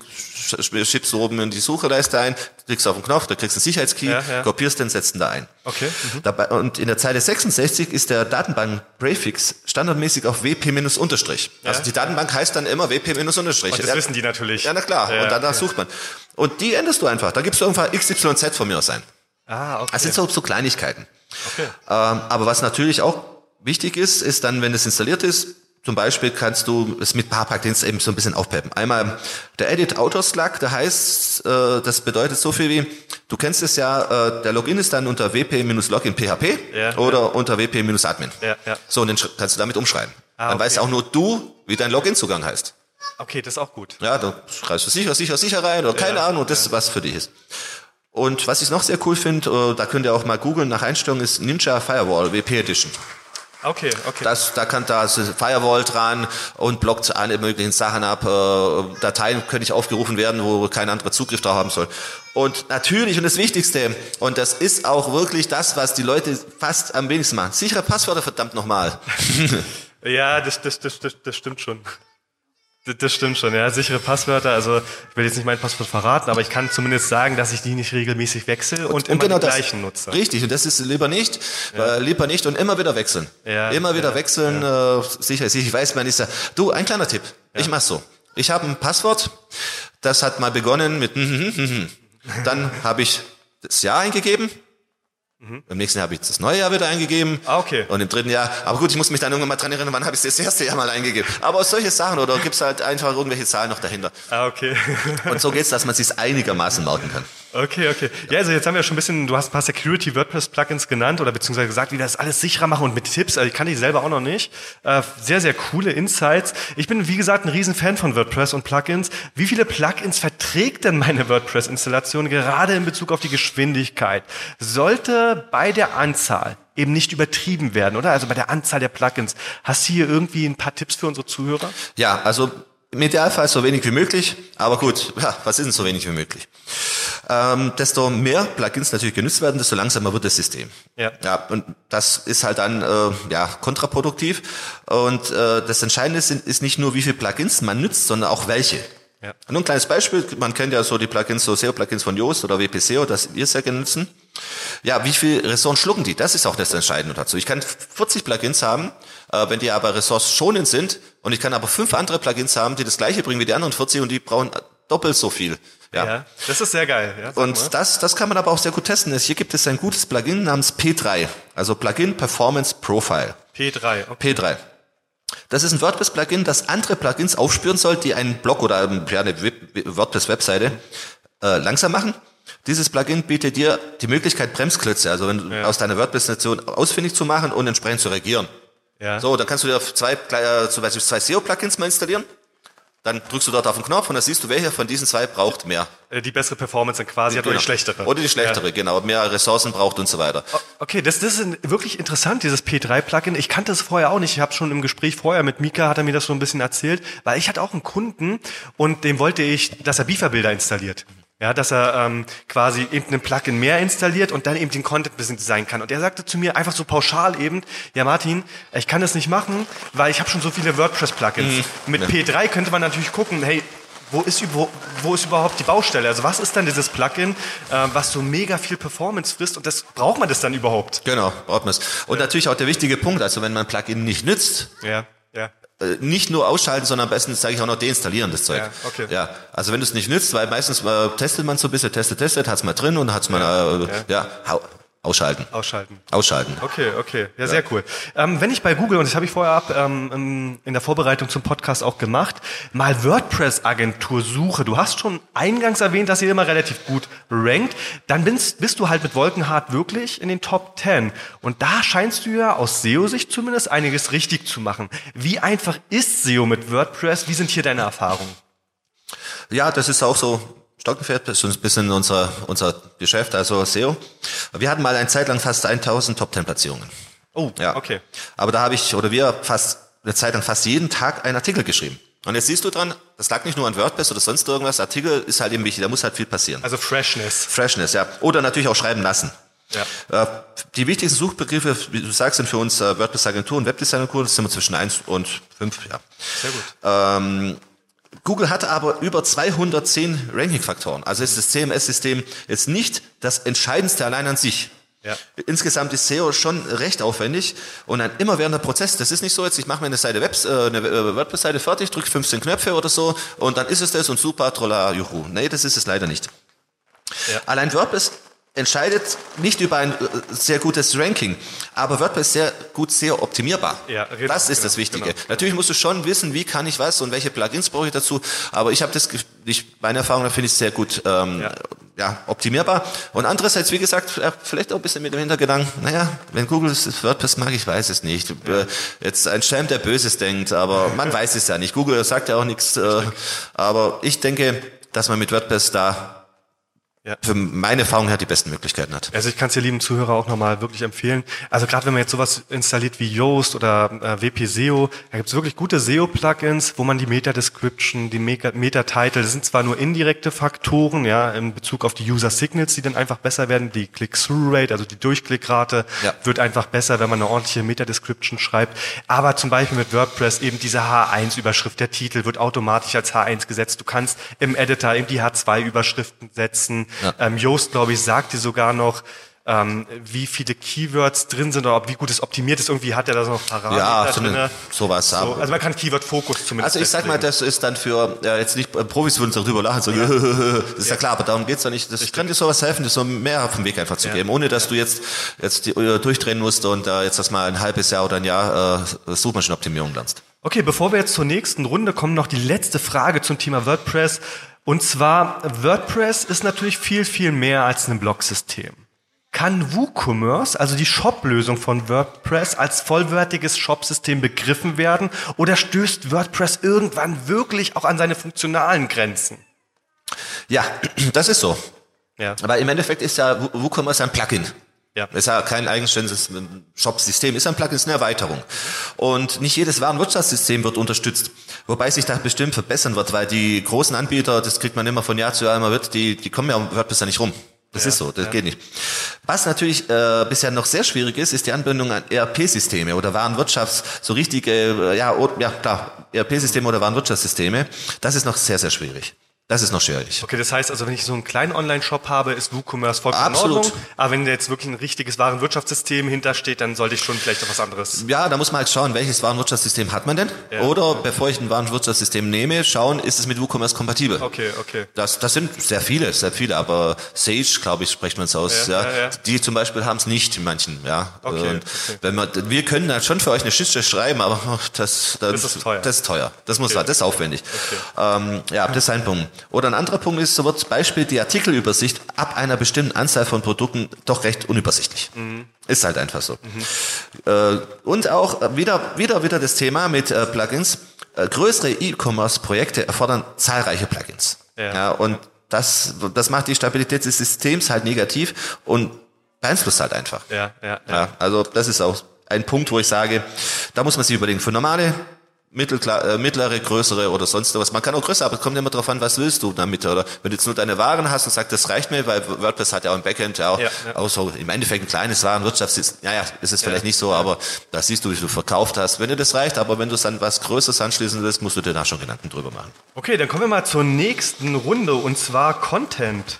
Speaker 3: schiebst du oben in die Sucheleiste ein, klickst auf den Knopf, da kriegst du einen Sicherheitskey,
Speaker 1: Ja, ja.
Speaker 3: kopierst den, setzt ihn da ein.
Speaker 1: Okay. Mhm.
Speaker 3: Dabei, und in der Zeile 66 ist der Datenbank Prefix standardmäßig auf WP-Unterstrich. Also die Datenbank heißt dann immer WP-Unterstrich.
Speaker 1: Das wissen die natürlich.
Speaker 3: Ja, na klar.
Speaker 1: Ja,
Speaker 3: und danach sucht man. Und die änderst du einfach. Da gibst du irgendwann XYZ von mir aus ein.
Speaker 1: Ah, okay.
Speaker 3: Das sind so, so Kleinigkeiten.
Speaker 1: Okay.
Speaker 3: Ähm, aber was natürlich auch wichtig ist, ist dann, wenn es installiert ist, zum Beispiel kannst du es mit ein paar Plugins eben so ein bisschen aufpeppen. Einmal der Edit Auto Slug, der heißt, äh, das bedeutet so viel wie, du kennst es ja, äh, der Login ist dann unter wp-login php
Speaker 1: Ja,
Speaker 3: oder unter wp-admin.
Speaker 1: Ja, ja.
Speaker 3: So, und den kannst du damit umschreiben.
Speaker 1: Ah,
Speaker 3: dann
Speaker 1: okay.
Speaker 3: weißt auch nur du, wie dein Login-Zugang heißt.
Speaker 1: Okay, das ist auch gut.
Speaker 3: Ja, da schreibst du sicher, sicher, sicher rein oder keine Ahnung, das was für dich ist. Und was ich noch sehr cool finde, äh, da könnt ihr auch mal googeln nach Einstellungen, ist Ninja Firewall WP Edition.
Speaker 1: Okay, okay.
Speaker 3: Das, da kann da Firewall dran und blockt alle möglichen Sachen ab. Äh, Dateien können nicht aufgerufen werden, wo kein anderer Zugriff da haben soll. Und natürlich, und das Wichtigste, und das ist auch wirklich das, was die Leute fast am wenigsten machen, sichere Passwörter, verdammt nochmal.
Speaker 1: Ja, das, das, das, das, das stimmt schon. Das, das stimmt schon, ja. Sichere Passwörter, also ich will jetzt nicht mein Passwort verraten, aber ich kann zumindest sagen, dass ich die nicht regelmäßig wechsle und, immer
Speaker 3: genau
Speaker 1: die
Speaker 3: das.
Speaker 1: gleichen nutze.
Speaker 3: Richtig, und das ist lieber nicht, äh, lieber nicht und immer wieder wechseln.
Speaker 1: Ja,
Speaker 3: immer wieder
Speaker 1: ja,
Speaker 3: wechseln, Äh, sicher, sicher, ich weiß, man ist ja, du, ein kleiner Tipp, ich mach's so. Ich habe ein Passwort, das hat mal begonnen mit, dann habe ich das Jahr eingegeben, im nächsten Jahr habe ich das neue Jahr wieder eingegeben.
Speaker 1: Mhm. Ah, okay.
Speaker 3: Und im dritten Jahr, aber gut, ich muss mich dann irgendwann mal dran erinnern, wann habe ich das erste Jahr mal eingegeben. Aber solche Sachen, oder gibt's halt einfach irgendwelche Zahlen noch dahinter.
Speaker 1: Ah, okay.
Speaker 3: Und so geht's, dass man sich einigermaßen merken kann.
Speaker 1: Okay, okay. Ja, also jetzt haben wir schon ein bisschen, du hast ein paar Security WordPress Plugins genannt oder beziehungsweise gesagt, wie wir das alles sicherer machen und mit Tipps, also ich kann die selber auch noch nicht. Äh, sehr, sehr coole Insights. Ich bin, wie gesagt, ein Riesenfan von WordPress und Plugins. Wie viele Plugins verträgt denn meine WordPress-Installation gerade in Bezug auf die Geschwindigkeit? Sollte bei der Anzahl eben nicht übertrieben werden, oder? Also bei der Anzahl der Plugins. Hast du hier irgendwie ein paar Tipps für unsere Zuhörer?
Speaker 3: Ja, also im Idealfall so wenig wie möglich, aber gut, ja, was ist denn so wenig wie möglich? Ähm, desto mehr Plugins natürlich genutzt werden, desto langsamer wird das System.
Speaker 1: Ja.
Speaker 3: ja und das ist halt dann äh, ja kontraproduktiv. Und äh, das Entscheidende ist, ist nicht nur, wie viele Plugins man nutzt, sondern auch welche.
Speaker 1: Ja.
Speaker 3: Nur ein kleines Beispiel, man kennt ja so die Plugins, so SEO-Plugins von Yoast oder WPSEO, das wir sehr gerne nutzen. Ja, wie viel Ressourcen schlucken die? Das ist auch das Entscheidende dazu. Ich kann 40 Plugins haben, äh, wenn die aber ressourcenschonend sind und ich kann aber fünf andere Plugins haben, die das gleiche bringen wie die anderen 40 und die brauchen doppelt so viel. Ja.
Speaker 1: Ja. Das ist sehr geil. Ja, sag mal.
Speaker 3: Und das, das kann man aber auch sehr gut testen. Hier gibt es ein gutes Plugin namens P3, also Plugin Performance Profile.
Speaker 1: P3, okay.
Speaker 3: P3. Das ist ein WordPress-Plugin, das andere Plugins aufspüren soll, die einen Blog oder eine Web- WordPress-Webseite äh, langsam machen. Dieses Plugin bietet dir die Möglichkeit, Bremsklötze, also wenn
Speaker 1: Ja.
Speaker 3: aus deiner WordPress-Nation ausfindig zu machen und entsprechend zu reagieren.
Speaker 1: Ja.
Speaker 3: So, dann kannst du dir zwei, äh, zum Beispiel zwei SEO-Plugins mal installieren. Dann drückst du dort auf den Knopf und dann siehst du, welcher von diesen zwei braucht mehr.
Speaker 1: Äh, Die bessere Performance dann quasi hat oder die schlechtere.
Speaker 3: Oder die schlechtere, genau. Mehr Ressourcen braucht und so weiter.
Speaker 1: Okay, das, das ist wirklich interessant, dieses P3-Plugin. Ich kannte es vorher auch nicht. Ich habe schon im Gespräch vorher mit Mika, hat er mir das schon ein bisschen erzählt, weil ich hatte auch einen Kunden und dem wollte ich, dass er Beaver-Bilder installiert. Ja, dass er ähm, quasi eben ein Plugin mehr installiert und dann eben den Content ein bisschen designen kann. Und er sagte zu mir einfach so pauschal eben, ja Martin, ich kann das nicht machen, weil ich habe schon so viele WordPress-Plugins. Mit P3 könnte man natürlich gucken, hey, wo ist, wo, wo ist überhaupt die Baustelle? Also was ist dann dieses Plugin, äh, was so mega viel Performance frisst und das braucht man das dann überhaupt?
Speaker 3: Genau, braucht man es. Und natürlich auch der wichtige Punkt, also wenn man ein Plugin nicht nützt,
Speaker 1: Ja, ja.
Speaker 3: Nicht nur ausschalten, sondern am besten, sage ich auch noch, deinstallieren, das Zeug.
Speaker 1: Ja, okay.
Speaker 3: Ja, also wenn du es nicht nützt, weil meistens äh, testet man so ein bisschen, testet, testet, hat es mal drin und hat es mal, äh, ja, hau, ausschalten.
Speaker 1: Ausschalten.
Speaker 3: Ausschalten.
Speaker 1: Okay, okay. Ja, sehr cool. Ähm, wenn ich bei Google, und das habe ich vorher ab, ähm, in der Vorbereitung zum Podcast auch gemacht, mal WordPress-Agentur suche, du hast schon eingangs erwähnt, dass ihr immer relativ gut rankt, dann bist, bist du halt mit Wolkenhard wirklich in den Top 10. Und da scheinst du ja aus SEO-Sicht zumindest einiges richtig zu machen. Wie einfach ist SEO mit WordPress? Wie sind hier deine Erfahrungen?
Speaker 3: Ja, das ist auch so Stockenpferd, ist ein bisschen unser, unser Geschäft, also SEO. Wir hatten mal eine Zeit lang fast 1000 Top-10-Platzierungen.
Speaker 1: Oh,
Speaker 3: Ja.
Speaker 1: okay.
Speaker 3: Aber da habe ich, oder wir fast, eine Zeit lang fast jeden Tag einen Artikel geschrieben. Und jetzt siehst du dran, das lag nicht nur an WordPress oder sonst irgendwas. Artikel ist halt eben wichtig, da muss halt viel passieren.
Speaker 1: Also Freshness.
Speaker 3: Freshness, ja. Oder natürlich auch schreiben lassen.
Speaker 1: Ja.
Speaker 3: Äh, Die wichtigsten Suchbegriffe, wie du sagst, sind für uns äh, WordPress-Agenturen, Webdesign-Agenturen, das sind wir zwischen 1 und 5, ja.
Speaker 1: Sehr gut.
Speaker 3: Ähm, Google hat aber über 210 Ranking-Faktoren. Also ist das CMS-System jetzt nicht das Entscheidendste allein an sich. Ja. Insgesamt ist SEO schon recht aufwendig und ein immerwährender Prozess. Das ist nicht so, jetzt ich mache mir eine Seite Webs, äh, eine äh, WordPress-Seite fertig, drücke 15 Knöpfe oder so und dann ist es das und super, trolla, juhu. Nee, das ist es leider nicht. Ja. Allein WordPress entscheidet nicht über ein äh, sehr gutes Ranking, aber WordPress ist sehr gut sehr optimierbar. Ja, das ist genau, das Wichtige. Genau. Natürlich musst du schon wissen, wie kann ich was und welche Plugins brauche ich dazu, aber ich habe das, ich, meine Erfahrung, da finde ich sehr gut ähm, ja. ja. optimierbar. Und andererseits, wie gesagt, äh, vielleicht auch ein bisschen mit dem Hintergedanken, naja, wenn Google das WordPress mag, ich weiß es nicht. Ja. Äh, jetzt ein Schelm, der Böses denkt, aber man weiß es ja nicht. Google sagt ja auch nichts, äh, aber ich denke, dass man mit WordPress da ja. für meine Erfahrung her die besten Möglichkeiten hat.
Speaker 1: Also ich kann es dir lieben Zuhörer auch nochmal wirklich empfehlen. Also gerade wenn man jetzt sowas installiert wie Yoast oder äh, WP SEO, da gibt es wirklich gute SEO-Plugins, wo man die Meta-Description, die Meta-Title, das sind zwar nur indirekte Faktoren, ja, in Bezug auf die User-Signals, die dann einfach besser werden, die Click-Through-Rate, also die Durchklickrate, ja. wird einfach besser, wenn man eine ordentliche Meta-Description schreibt. Aber zum Beispiel mit WordPress eben diese H1-Überschrift, der Titel wird automatisch als H1 gesetzt. Du kannst im Editor eben die H2-Überschriften setzen. Ja. Ähm, Yoast, glaube ich, sagt dir sogar noch, ähm, wie viele Keywords drin sind oder ob, wie gut es optimiert ist. Irgendwie hat er da so noch Parameter
Speaker 3: ja, so drin. sowas.
Speaker 1: So, also man kann Keyword-Fokus zumindest
Speaker 3: Also ich sag mal, das ist dann für, ja, jetzt nicht, äh, Profis würden darüber lachen, so, ja. das ist ja. ja. klar, aber darum geht's ja nicht. Das Richtig. kann dir sowas helfen, das so mehr auf dem Weg einfach zu ja. geben, ohne dass du jetzt, jetzt die, äh, durchdrehen musst und äh, jetzt das mal ein halbes Jahr oder ein Jahr äh, Suchmaschinenoptimierung lernst.
Speaker 1: Okay, bevor wir jetzt zur nächsten Runde kommen, noch die letzte Frage zum Thema WordPress. Und zwar, WordPress ist natürlich viel, viel mehr als ein Blogsystem. Kann WooCommerce, also die Shop-Lösung von WordPress, als vollwertiges Shop-System begriffen werden oder stößt WordPress irgendwann wirklich auch an seine funktionalen Grenzen?
Speaker 3: Ja, das ist so. Ja. Aber im Endeffekt ist ja WooCommerce ein Plugin. Ja. Ist ja kein eigenständiges Shop-System, ist ein Plugin, ist eine Erweiterung. Und nicht jedes Warenwirtschaftssystem wird unterstützt. Wobei sich das bestimmt verbessern wird, weil die großen Anbieter, das kriegt man immer von Jahr zu Jahr immer mit, die, die kommen ja um WordPress ja nicht rum. Das ja, ist so, das ja. geht nicht. Was natürlich äh, bisher noch sehr schwierig ist, ist die Anbindung an ERP-Systeme oder Warenwirtschafts, so richtige, äh, ja, ja klar, ERP-Systeme oder Warenwirtschaftssysteme. Das ist noch sehr, sehr schwierig. Das ist noch schwierig.
Speaker 1: Okay, das heißt also, wenn ich so einen kleinen Online-Shop habe, ist WooCommerce vollkommen Absolut. in Ordnung. Aber wenn da jetzt wirklich ein richtiges Warenwirtschaftssystem hintersteht, dann sollte ich schon vielleicht auf was anderes.
Speaker 3: Ja, da muss man halt schauen, welches Warenwirtschaftssystem hat man denn? Ja. Oder bevor ich ein Warenwirtschaftssystem nehme, schauen, ist es mit WooCommerce kompatibel?
Speaker 1: Okay, okay.
Speaker 3: Das, das sind sehr viele, sehr viele, aber Sage, glaube ich, spricht man es aus. Ja, ja, ja, Die zum Beispiel haben es nicht in manchen. Ja. Okay, Und okay. Wenn man, wir können halt schon für euch eine Schiste schreiben, aber das, das, das ist teuer. Das ist teuer. Das muss okay. das ist aufwendig. Okay. Ähm, ja, das ist ein Punkt. Oder ein anderer Punkt ist, so wird zum Beispiel die Artikelübersicht ab einer bestimmten Anzahl von Produkten doch recht unübersichtlich. Mhm. Ist halt einfach so. Mhm. Äh, und auch wieder, wieder, wieder das Thema mit äh, Plugins. Äh, größere E-Commerce-Projekte erfordern zahlreiche Plugins. Ja. ja und das, das macht die Stabilität des Systems halt negativ und beeinflusst halt einfach. Ja, ja, ja. ja also das ist auch ein Punkt, wo ich sage, da muss man sich überlegen, für normale mittelklar, äh, mittlere, größere oder sonst was. Man kann auch größer, aber es kommt immer darauf an, was willst du damit. Oder wenn du jetzt nur deine Waren hast und sagst, das reicht mir, weil WordPress hat ja auch im Backend ja auch, ja, ja. auch so im Endeffekt ein kleines Warenwirtschaftssystem. Ja, ja, ist es vielleicht nicht so, aber da siehst du, wie du verkauft hast. Wenn dir das reicht, aber wenn du dann was Größeres anschließen willst, musst du dir da schon Gedanken drüber machen.
Speaker 1: Okay, dann kommen wir mal zur nächsten Runde und zwar Content.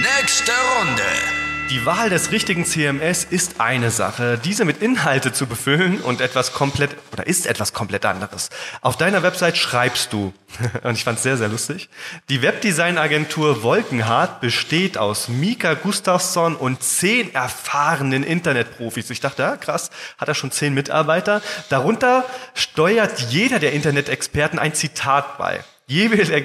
Speaker 2: Nächste Runde.
Speaker 1: Die Wahl des richtigen CMS ist eine Sache, diese mit Inhalte zu befüllen und etwas komplett oder ist etwas komplett anderes. Auf deiner Website schreibst du, und ich fand es sehr, sehr lustig, die Webdesign-Agentur Wolkenhardt besteht aus Mika Gustafsson und zehn erfahrenen Internetprofis. Ich dachte, ja, krass, hat er schon zehn Mitarbeiter. Darunter steuert jeder der Internet-Experten ein Zitat bei. Die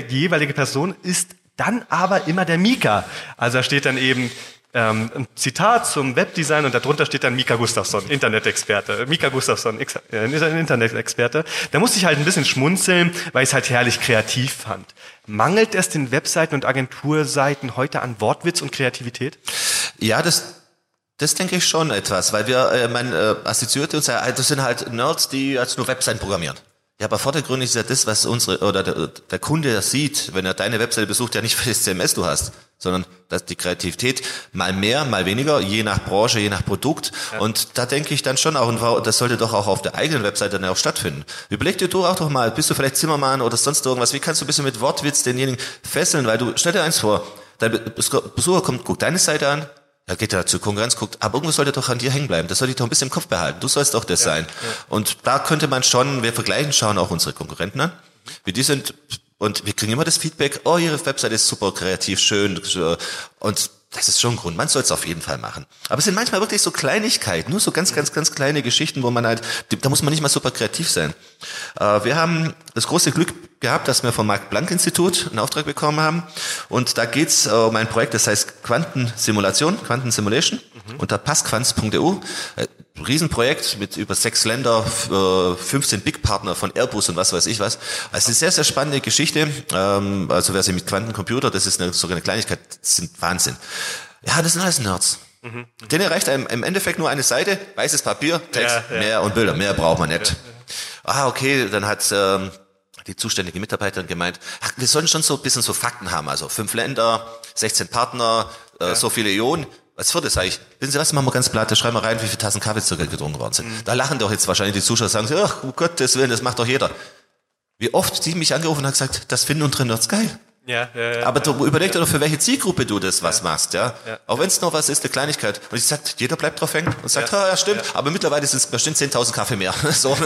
Speaker 1: jeweilige Person ist dann aber immer der Mika. Also da steht dann eben, ähm, ein Zitat zum Webdesign und darunter steht dann Mika Gustafsson, Internet-Experte. Mika Gustafsson, äh, Internet-Experte. Da musste ich halt ein bisschen schmunzeln, weil ich es halt herrlich kreativ fand. Mangelt es den Webseiten und Agenturseiten heute an Wortwitz und Kreativität?
Speaker 3: Ja, das das denke ich schon etwas, weil wir, äh, man äh, assoziiert uns ja, das sind halt Nerds, die jetzt nur Webseiten programmieren. Ja, aber vordergründig ist ja das, was unsere oder der, der Kunde sieht, wenn er deine Webseite besucht, ja nicht welches CMS du hast, sondern dass die Kreativität mal mehr, mal weniger, je nach Branche, je nach Produkt. Ja. Und da denke ich dann schon auch, und das sollte doch auch auf der eigenen Webseite dann auch stattfinden. Überleg dir du auch doch mal, bist du vielleicht Zimmermann oder sonst irgendwas, wie kannst du ein bisschen mit Wortwitz denjenigen fesseln, weil du, stell dir eins vor, dein Besucher kommt, guckt deine Seite an, er geht ja zur Konkurrenz, guckt, aber irgendwas sollte doch an dir hängen bleiben. Das sollte ich doch ein bisschen im Kopf behalten. Du sollst doch das ja, sein. Ja. Und da könnte man schon, wir vergleichen, schauen auch unsere Konkurrenten an. Wie die sind, und wir kriegen immer das Feedback, oh, Ihre Website ist super kreativ, schön. Und das ist schon ein Grund. Man soll es auf jeden Fall machen. Aber es sind manchmal wirklich so Kleinigkeiten, nur so ganz, ganz, ganz kleine Geschichten, wo man halt, da muss man nicht mal super kreativ sein. Äh, wir haben das große Glück gehabt, dass wir vom Mark-Planck-Institut einen Auftrag bekommen haben. Und da geht's um ein Projekt, das heißt Quantensimulation, Quantensimulation, mhm. unter passquants.eu. Äh, Riesenprojekt mit über sechs Länder, 15 Big Partner von Airbus und was weiß ich was. Also eine sehr, sehr spannende Geschichte. Ähm, also wer sich mit Quantencomputer, das ist eine, sogar eine Kleinigkeit, das sind Wahnsinn. Ja, das sind alles Nerds. Mhm. Denen reicht im Endeffekt nur eine Seite, weißes Papier, Text, ja, ja. mehr und Bilder. Mehr braucht man nicht. Ah, okay, dann hat ähm, die zuständige Mitarbeiterin gemeint, ach, wir sollen schon so ein bisschen so Fakten haben. Also fünf Länder, 16 Partner, äh, so viele Ionen. Was wird das eigentlich? Wissen Sie was, machen wir ganz platt, da schreiben wir rein, wie viele Tassen Kaffee circa getrunken worden sind. Mhm. Da lachen doch jetzt wahrscheinlich die Zuschauer, sagen sie, ach, um Gottes Willen, das macht doch jeder. Wie oft die mich angerufen und hat gesagt, das finden unsere Nerds geil. Ja, ja, ja, Aber du überleg dir doch, für welche Zielgruppe du das was machst, ja. Auch wenn es noch was ist, eine Kleinigkeit. Und ich sag, jeder bleibt drauf hängen und sagt, ja, ja stimmt, aber mittlerweile sind es bestimmt 10.000 Kaffee mehr. so. okay,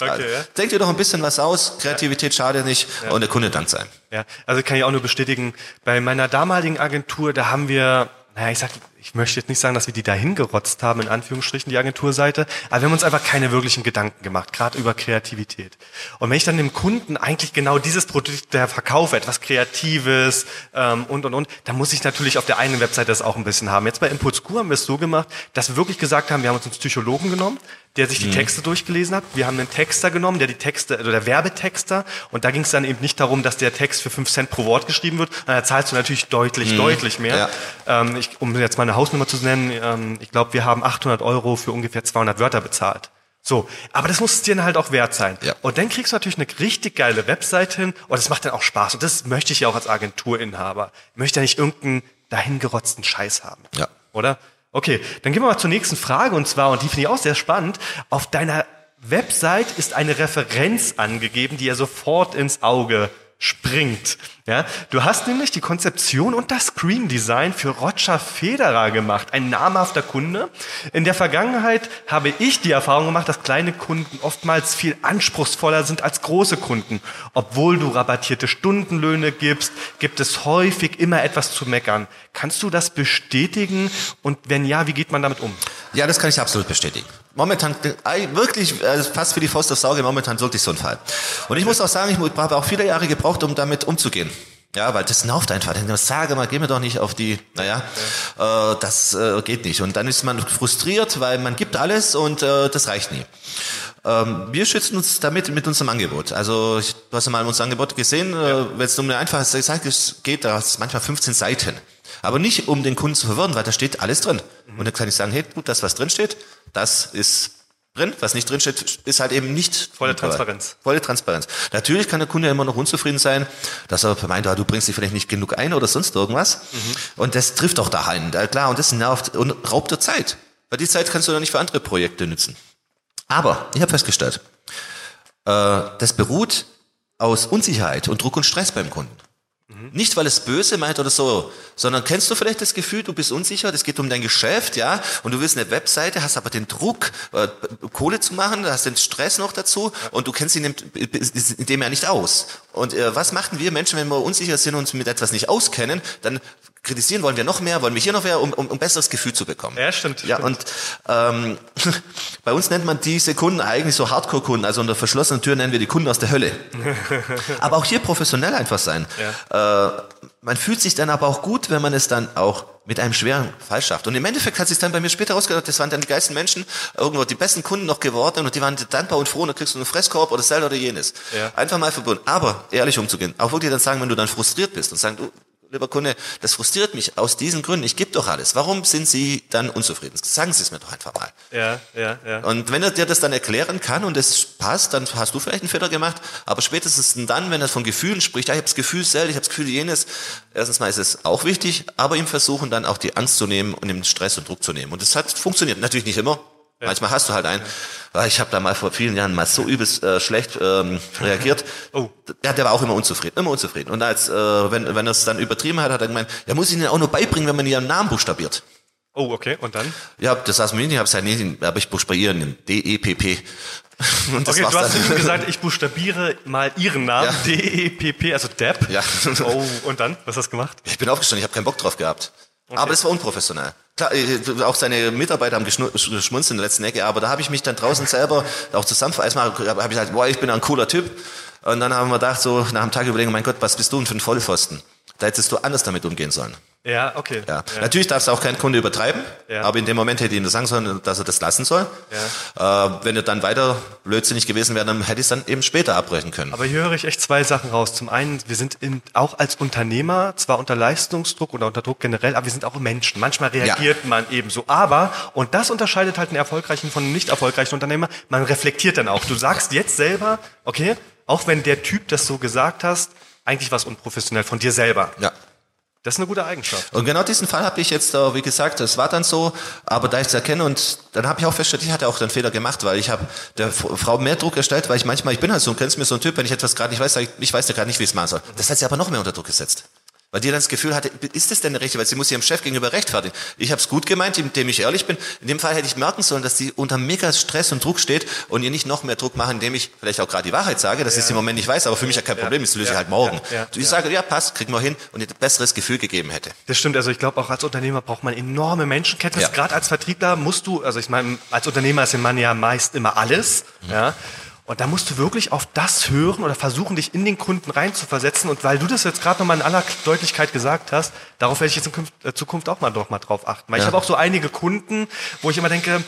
Speaker 3: ja. Denk dir doch ein bisschen was aus, Kreativität schadet nicht und der Kunde dankt sein.
Speaker 1: Ja, also kann ich auch nur bestätigen, bei meiner damaligen Agentur, da haben wir naja, ich sag, ich möchte jetzt nicht sagen, dass wir die dahin gerotzt haben, in Anführungsstrichen, die Agenturseite, aber wir haben uns einfach keine wirklichen Gedanken gemacht, gerade über Kreativität. Und wenn ich dann dem Kunden eigentlich genau dieses Produkt der verkaufe, etwas Kreatives ähm, und, und, und, dann muss ich natürlich auf der einen Webseite das auch ein bisschen haben. Jetzt bei Impulse Q haben wir es so gemacht, dass wir wirklich gesagt haben, wir haben uns einen Psychologen genommen, der sich die mhm. Texte durchgelesen hat. Wir haben einen Texter genommen, der die Texte, oder der Werbetexter. Und da ging es dann eben nicht darum, dass der Text für fünf Cent pro Wort geschrieben wird. Da zahlst du natürlich deutlich, mhm. deutlich mehr. Ja. Ähm, ich, um jetzt mal eine Hausnummer zu nennen, ähm, ich glaube, wir haben 800 Euro für ungefähr 200 Wörter bezahlt. So, aber das muss es dir dann halt auch wert sein. Ja. Und dann kriegst du natürlich eine richtig geile Website hin und das macht dann auch Spaß. Und das möchte ich ja auch als Agenturinhaber. Ich möchte ja nicht irgendeinen dahingerotzten Scheiß haben. Ja. Oder? Okay, dann gehen wir mal zur nächsten Frage und zwar, und die finde ich auch sehr spannend, auf deiner Website ist eine Referenz angegeben, die ja sofort ins Auge springt. Ja, du hast nämlich die Konzeption und das Screen Design für Roger Federer gemacht, ein namhafter Kunde. In der Vergangenheit habe ich die Erfahrung gemacht, dass kleine Kunden oftmals viel anspruchsvoller sind als große Kunden. Obwohl du rabattierte Stundenlöhne gibst, gibt es häufig immer etwas zu meckern. Kannst du das bestätigen? Und wenn ja, wie geht man damit um?
Speaker 3: Ja, das kann ich absolut bestätigen. Momentan wirklich also fast wie die Faust aufs Auge, momentan wirklich so ein Fall. Und ich muss auch sagen, ich habe auch viele Jahre gebraucht, um damit umzugehen. Ja, weil das nervt einfach. Dann sage mal, geh mir doch nicht auf die, naja, ja. äh, das äh, geht nicht. Und dann ist man frustriert, weil man gibt alles und äh, das reicht nie. Ähm, wir schützen uns damit mit unserem Angebot. Also ich, du hast ja mal unser Angebot gesehen, äh, ja. wenn es um eine einfache Seite geht, da ist manchmal 15 Seiten. Aber nicht, um den Kunden zu verwirren, weil da steht alles drin. Mhm. Und dann kann ich sagen, hey, gut, das, was drin steht, das ist drin. Was nicht drin steht, ist halt eben nicht
Speaker 1: volle Transparenz.
Speaker 3: Volle Transparenz. Natürlich kann der Kunde immer noch unzufrieden sein, dass er meint, ah, du bringst dich vielleicht nicht genug ein oder sonst irgendwas. Mhm. Und das trifft auch da ein. Klar, und das nervt und raubt der Zeit. Weil die Zeit kannst du doch nicht für andere Projekte nutzen. Aber ich habe festgestellt, äh, das beruht aus Unsicherheit und Druck und Stress beim Kunden. Nicht, weil es böse meint oder so, sondern kennst du vielleicht das Gefühl, du bist unsicher, es geht um dein Geschäft, ja, und du willst eine Webseite, hast aber den Druck, äh, Kohle zu machen, hast den Stress noch dazu und du kennst ihn in dem ja nicht aus. Und äh, was machen wir Menschen, wenn wir unsicher sind und uns mit etwas nicht auskennen, dann kritisieren wollen wir noch mehr, wollen wir hier noch mehr, um, um, um besseres Gefühl zu bekommen.
Speaker 1: Ja, stimmt.
Speaker 3: Ja,
Speaker 1: stimmt.
Speaker 3: und ähm, bei uns nennt man diese Kunden eigentlich so Hardcore-Kunden, also unter verschlossenen Türen nennen wir die Kunden aus der Hölle. aber auch hier professionell einfach sein. Ja. Äh, man fühlt sich dann aber auch gut, wenn man es dann auch mit einem schweren Fall schafft. Und im Endeffekt hat sich dann bei mir später rausgehört, das waren dann die geilsten Menschen, irgendwo die besten Kunden noch geworden und die waren dankbar und froh und dann kriegst du einen Fresskorb oder das oder jenes. Ja. Einfach mal verbunden. Aber ehrlich umzugehen. Auch wirklich dann sagen, wenn du dann frustriert bist und sagen, du, lieber Kunde, das frustriert mich aus diesen Gründen. Ich gebe doch alles. Warum sind Sie dann unzufrieden? Sagen Sie es mir doch einfach mal.
Speaker 1: Ja, ja, ja.
Speaker 3: Und wenn er dir das dann erklären kann und es passt, dann hast du vielleicht einen Fehler gemacht. Aber spätestens dann, wenn er von Gefühlen spricht, ja, ich habe das Gefühl selbst, ich habe das Gefühl jenes. Erstens mal ist es auch wichtig, aber ihm versuchen dann auch die Angst zu nehmen und ihm Stress und Druck zu nehmen. Und das hat funktioniert. Natürlich nicht immer. Ja. Manchmal hast du halt einen. Ja. Ich habe da mal vor vielen Jahren mal so übelst äh, schlecht ähm, reagiert. oh. Ja, der war auch immer unzufrieden, immer unzufrieden. Und als äh, wenn wenn er es dann übertrieben hat, hat er gemeint, ja muss ich Ihnen auch nur beibringen, wenn man ihren Namen buchstabiert.
Speaker 1: Oh, okay. Und dann?
Speaker 3: Ja, das saß mir nicht, ich habe gesagt, nee, aber ich buchstabiere D E P P.
Speaker 1: Und okay, du hast ihm gesagt, ich buchstabiere mal Ihren Namen, ja. D-E-P-P, also Depp. Ja. Oh, und dann? Was hast du gemacht?
Speaker 3: Ich bin aufgestanden, ich habe keinen Bock drauf gehabt. Okay. Aber es war unprofessionell. Klar, äh, auch seine Mitarbeiter haben geschmunzt in der letzten Ecke, aber da habe ich mich dann draußen selber auch zusammen, erstmal habe ich gesagt, boah, ich bin ein cooler Typ. Und dann haben wir gedacht, so nach einem Tag überlegen, mein Gott, was bist du denn für ein Vollpfosten? Da hättest du anders damit umgehen sollen.
Speaker 1: Ja, okay.
Speaker 3: Ja. ja. Natürlich darf es auch kein Kunde übertreiben, ja. aber in dem Moment hätte ich ihm sagen sollen, dass er das lassen soll. Ja. Äh, wenn er dann weiter blödsinnig gewesen wäre, dann hätte ich es dann eben später abbrechen können.
Speaker 1: Aber hier höre ich echt zwei Sachen raus. Zum einen, wir sind in, auch als Unternehmer zwar unter Leistungsdruck oder unter Druck generell, aber wir sind auch Menschen. Manchmal reagiert ja. man eben so. Aber, und das unterscheidet halt einen erfolgreichen von einem nicht erfolgreichen Unternehmer, man reflektiert dann auch. Du sagst jetzt selber, okay, auch wenn der Typ das so gesagt hast, eigentlich was unprofessionell von dir selber.
Speaker 3: Ja.
Speaker 1: Das ist eine gute Eigenschaft.
Speaker 3: Und genau diesen Fall habe ich jetzt, wie gesagt, das war dann so, aber da ich es erkenne und dann habe ich auch festgestellt, ich hatte auch den Fehler gemacht, weil ich habe der Frau mehr Druck erstellt, weil ich manchmal, ich bin halt so, kennst mir so ein Typ, wenn ich etwas gerade nicht weiß, ich, ich weiß ja gerade nicht, wie ich es machen soll. Das hat sie aber noch mehr unter Druck gesetzt. Weil die dann das Gefühl hatte, ist das denn eine Rechte? Weil sie muss ihrem Chef gegenüber rechtfertigen. Ich habe es gut gemeint, indem ich ehrlich bin. In dem Fall hätte ich merken sollen, dass sie unter mega Stress und Druck steht und ihr nicht noch mehr Druck machen, indem ich vielleicht auch gerade die Wahrheit sage, dass ja. ich im Moment nicht weiß, aber für mich ja kein Problem, das löse ich halt morgen. Ja. Ich sage, ja, passt, kriegen wir hin und ihr ein besseres Gefühl gegeben hätte.
Speaker 1: Das stimmt, also ich glaube auch als Unternehmer braucht man enorme Menschenkenntnis. Gerade als Vertriebler musst du, also ich meine, als Unternehmer ist man ja meist immer alles. Mhm. Ja. Und da musst du wirklich auf das hören oder versuchen, dich in den Kunden reinzuversetzen. Und weil du das jetzt gerade nochmal in aller Deutlichkeit gesagt hast, darauf werde ich jetzt in äh, Zukunft auch mal doch mal drauf achten. Weil ja. ich habe auch so einige Kunden, wo ich immer denke,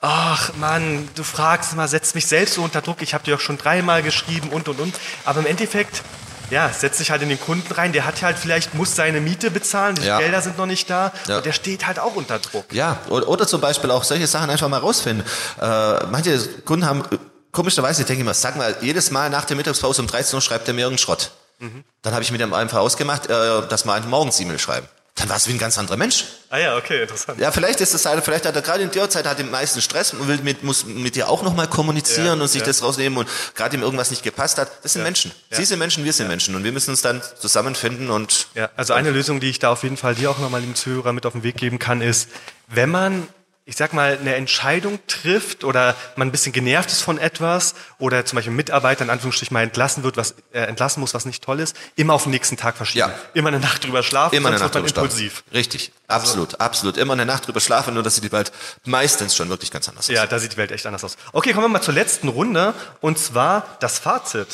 Speaker 1: ach Mann, du fragst immer, setzt mich selbst so unter Druck. Ich habe dir auch schon dreimal geschrieben und und und. Aber im Endeffekt ja, setzt sich halt in den Kunden rein. Der hat halt vielleicht, muss seine Miete bezahlen, die ja. Gelder sind noch nicht da ja. und der steht halt auch unter Druck.
Speaker 3: Ja, oder, oder zum Beispiel auch solche Sachen einfach mal rausfinden. Äh, manche Kunden haben komischerweise denke ich mir, sag mal, jedes Mal nach der Mittagspause um 13 Uhr schreibt er mir irgendeinen Schrott. Mhm. Dann habe ich mit ihm einfach ausgemacht, äh, dass wir einen Morgens-E-Mail schreiben. Dann war es wie ein ganz anderer Mensch.
Speaker 1: Ah ja, okay, interessant.
Speaker 3: Ja, vielleicht ist das halt, vielleicht hat er gerade in der Zeit hat den meisten Stress und will mit, muss mit dir auch nochmal kommunizieren ja, und sich ja. das rausnehmen und gerade ihm irgendwas nicht gepasst hat. Das sind ja. Menschen. Sie sind Menschen, wir sind Menschen und wir müssen uns dann zusammenfinden und.
Speaker 1: Ja, also eine Lösung, die ich da auf jeden Fall dir auch nochmal dem Zuhörer mit auf den Weg geben kann, ist, wenn man ich sag mal, eine Entscheidung trifft oder man ein bisschen genervt ist von etwas oder zum Beispiel ein Mitarbeiter in Anführungsstrichen mal entlassen wird, was äh, entlassen muss, was nicht toll ist, immer auf den nächsten Tag verschieben. Ja. Immer eine Nacht drüber schlafen,
Speaker 3: immer sonst eine Nacht wird man impulsiv. Schlafen. Richtig, absolut, also. absolut. Immer eine Nacht drüber schlafen, nur dass sieht die Welt meistens schon wirklich ganz anders
Speaker 1: aus. Ja, da sieht die Welt echt anders aus. Okay, kommen wir mal zur letzten Runde und zwar das Fazit.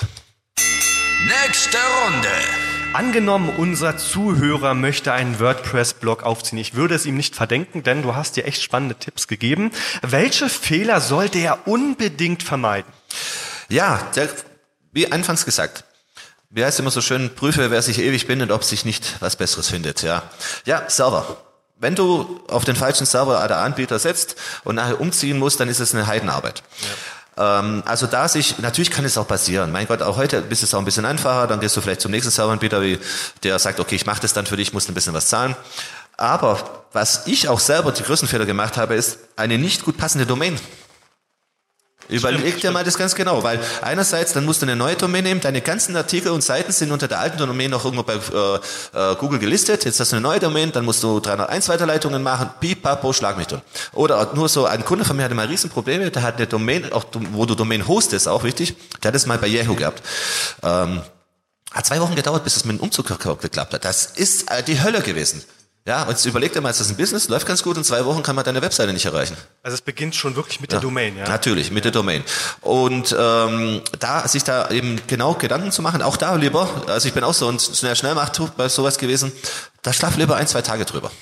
Speaker 2: Nächste Runde.
Speaker 1: Angenommen, unser Zuhörer möchte einen WordPress-Blog aufziehen. Ich würde es ihm nicht verdenken, denn du hast dir echt spannende Tipps gegeben. Welche Fehler sollte er unbedingt vermeiden?
Speaker 3: Ja, der, wie anfangs gesagt, wie heißt immer so schön, prüfe, wer sich ewig bindet, ob sich nicht was Besseres findet. Ja, ja Server. Wenn du auf den falschen Server der Anbieter setzt und nachher umziehen musst, dann ist es eine Heidenarbeit. Ja. Ähm, also da sich, natürlich kann es auch passieren. Mein Gott, auch heute ist es auch ein bisschen einfacher. Dann gehst du vielleicht zum nächsten Serveranbieter, der sagt, okay, ich mache das dann für dich, musst ein bisschen was zahlen. Aber was ich auch selber die größten Fehler gemacht habe, ist eine nicht gut passende Domain. Überleg dir mal das ganz genau, weil einerseits, dann musst du eine neue Domain nehmen, deine ganzen Artikel und Seiten sind unter der alten Domain noch irgendwo bei äh, äh, Google gelistet, jetzt hast du eine neue Domain, dann musst du 301 Weiterleitungen machen, pipapo, schlag mich durch. Oder nur so, ein Kunde von mir hatte mal Riesenprobleme, der hat eine Domain, auch wo du Domain hostest, auch wichtig, der hat das mal bei Yahoo gehabt. Ähm, hat zwei Wochen gedauert, bis es mit dem Umzug geklappt hat. Das ist äh, die Hölle gewesen. Ja, und jetzt überleg dir mal, ist das ein Business, läuft ganz gut, in zwei Wochen kann man deine Webseite nicht erreichen.
Speaker 1: Also es beginnt schon wirklich mit ja, der Domain, ja?
Speaker 3: Natürlich, mit ja. der Domain. Und ähm, da sich da eben genau Gedanken zu machen, auch da lieber, also ich bin auch so ein schnell Schnellmacht bei sowas gewesen, da schlaf lieber ein, zwei Tage drüber.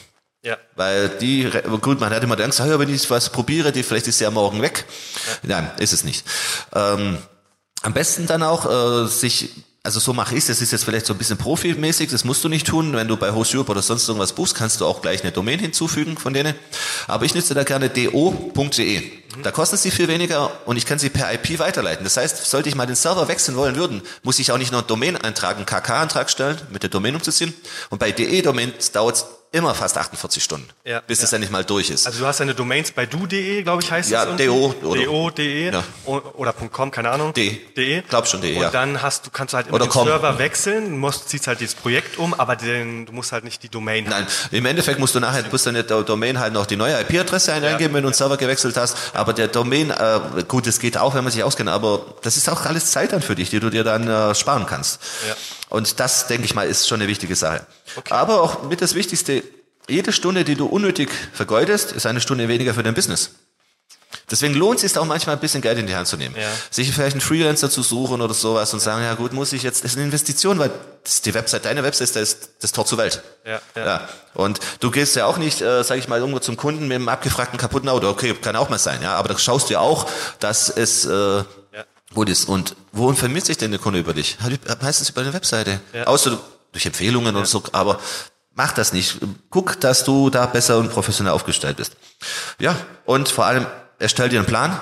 Speaker 3: Ja. Weil die, gut, man hat immer Angst, ja, wenn ich was probiere, die, vielleicht ist sie ja morgen weg. Ja. Nein, ist es nicht. Ähm, am besten dann auch äh, sich also so mache ich es, das ist jetzt vielleicht so ein bisschen profimäßig, das musst du nicht tun. Wenn du bei Host Europe oder sonst irgendwas buchst, kannst du auch gleich eine Domain hinzufügen von denen. Aber ich nutze da gerne do.de. Da kosten sie viel weniger und ich kann sie per IP weiterleiten. Das heißt, sollte ich mal den Server wechseln wollen würden, muss ich auch nicht noch einen Domain-Eintrag, einen KK-Antrag stellen, mit der Domain umzuziehen. Und bei de-Domains dauert immer fast 48 Stunden,
Speaker 1: Ja,
Speaker 3: bis
Speaker 1: ja.
Speaker 3: es endlich mal durch ist.
Speaker 1: Also du hast deine Domains bei du.de, glaube ich, heißt
Speaker 3: Ja,
Speaker 1: es. irgendwie?
Speaker 3: DO oder-
Speaker 1: DO.de
Speaker 3: Ja.
Speaker 1: oder .com, keine Ahnung.
Speaker 3: De.
Speaker 1: De.
Speaker 3: Glaub schon de,
Speaker 1: Und
Speaker 3: ja.
Speaker 1: dann hast du, kannst du halt immer
Speaker 3: Oder
Speaker 1: den
Speaker 3: com.
Speaker 1: Server wechseln, musst, ziehst halt dieses Projekt um, aber den, du musst halt nicht die Domain
Speaker 3: Nein, im Endeffekt musst du nachher, musst du in der Domain halt noch die neue IP-Adresse eingeben, wenn du einen Server gewechselt hast. Aber der Domain, äh, gut, das geht auch, wenn man sich auskennt, aber das ist auch alles Zeit dann für dich, die du dir dann äh, sparen kannst.
Speaker 1: Ja.
Speaker 3: Und das, denke ich mal, ist schon eine wichtige Sache. Aber auch mit das Wichtigste, jede Stunde, die du unnötig vergeudest, ist eine Stunde weniger für dein Business. Deswegen lohnt es sich auch manchmal ein bisschen Geld in die Hand zu nehmen.
Speaker 1: Ja.
Speaker 3: Sich vielleicht einen Freelancer zu suchen oder sowas und sagen, ja gut, muss ich jetzt, das ist eine Investition, weil das ist die Website, deine Website ist das, das Tor zur Welt.
Speaker 1: Ja, ja.
Speaker 3: ja. Und du gehst ja auch nicht, äh, sag ich mal, irgendwo zum Kunden mit einem abgefragten kaputten Auto. Okay, kann auch mal sein, ja. Aber da schaust du ja auch, dass es äh, gut ist. Und wo informiert sich denn der Kunde über dich? Hat- Meistens über deine Webseite.
Speaker 1: Ja.
Speaker 3: Außer du- durch Empfehlungen oder so, aber mach das nicht. Guck, dass du da besser und professionell aufgestellt bist. Ja, und vor allem erstell dir einen Plan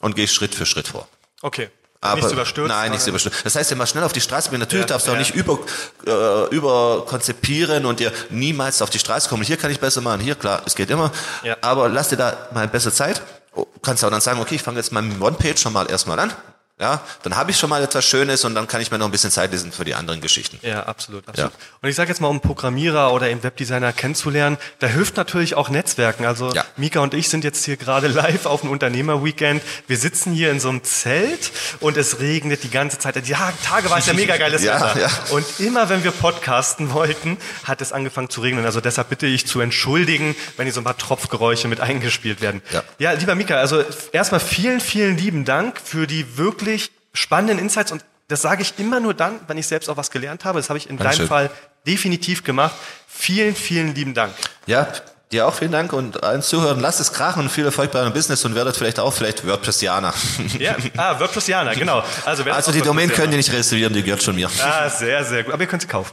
Speaker 3: und geh Schritt für Schritt vor.
Speaker 1: Okay.
Speaker 3: Aber,
Speaker 1: nichts überstürzt.
Speaker 3: Nein, nichts überstürzt. Das heißt, immer schnell auf die Straße gehen. Natürlich
Speaker 1: Ja,
Speaker 3: darfst du auch
Speaker 1: ja.
Speaker 3: nicht über, äh, überkonzipieren und dir niemals auf die Straße kommen. Hier kann ich besser machen. Hier, klar, es geht immer.
Speaker 1: Ja.
Speaker 3: Aber lass dir da mal besser Zeit. Oh, Kannst auch dann sagen, okay, ich fange jetzt mal mit One-Page schon mal erstmal an. Ja, dann habe ich schon mal etwas Schönes und dann kann ich mir noch ein bisschen Zeit lassen für die anderen Geschichten.
Speaker 1: Ja, absolut, absolut. Und ich sage jetzt mal, um Programmierer oder eben Webdesigner kennenzulernen, da hilft natürlich auch Netzwerken. Also
Speaker 3: Ja.
Speaker 1: Mika und ich sind jetzt hier gerade live auf dem Unternehmerweekend. Wir sitzen hier in so einem Zelt und es regnet die ganze Zeit. Die Ha- Tage war es ja mega geiles
Speaker 3: Ja,
Speaker 1: Wetter.
Speaker 3: ja.
Speaker 1: Und immer wenn wir podcasten wollten, hat es angefangen zu regnen. Also deshalb bitte ich zu entschuldigen, wenn hier so ein paar Tropfgeräusche mit eingespielt werden.
Speaker 3: Ja.
Speaker 1: ja lieber Mika, also erstmal vielen, vielen lieben Dank für die wirklich spannenden Insights und das sage ich immer nur dann, wenn ich selbst auch was gelernt habe. Das habe ich in
Speaker 3: Dankeschön.
Speaker 1: deinem Fall definitiv gemacht. Vielen, vielen lieben Dank.
Speaker 3: Ja, dir auch vielen Dank und allen Zuhörern, lasst es krachen und viel Erfolg bei eurem Business und werdet vielleicht auch vielleicht WordPressianer.
Speaker 1: Ja, ah, WordPressianer, genau. Also,
Speaker 3: Also die Domain könnt ihr nicht reservieren, die gehört schon mir.
Speaker 1: Ah, sehr, sehr gut. Aber ihr könnt sie kaufen.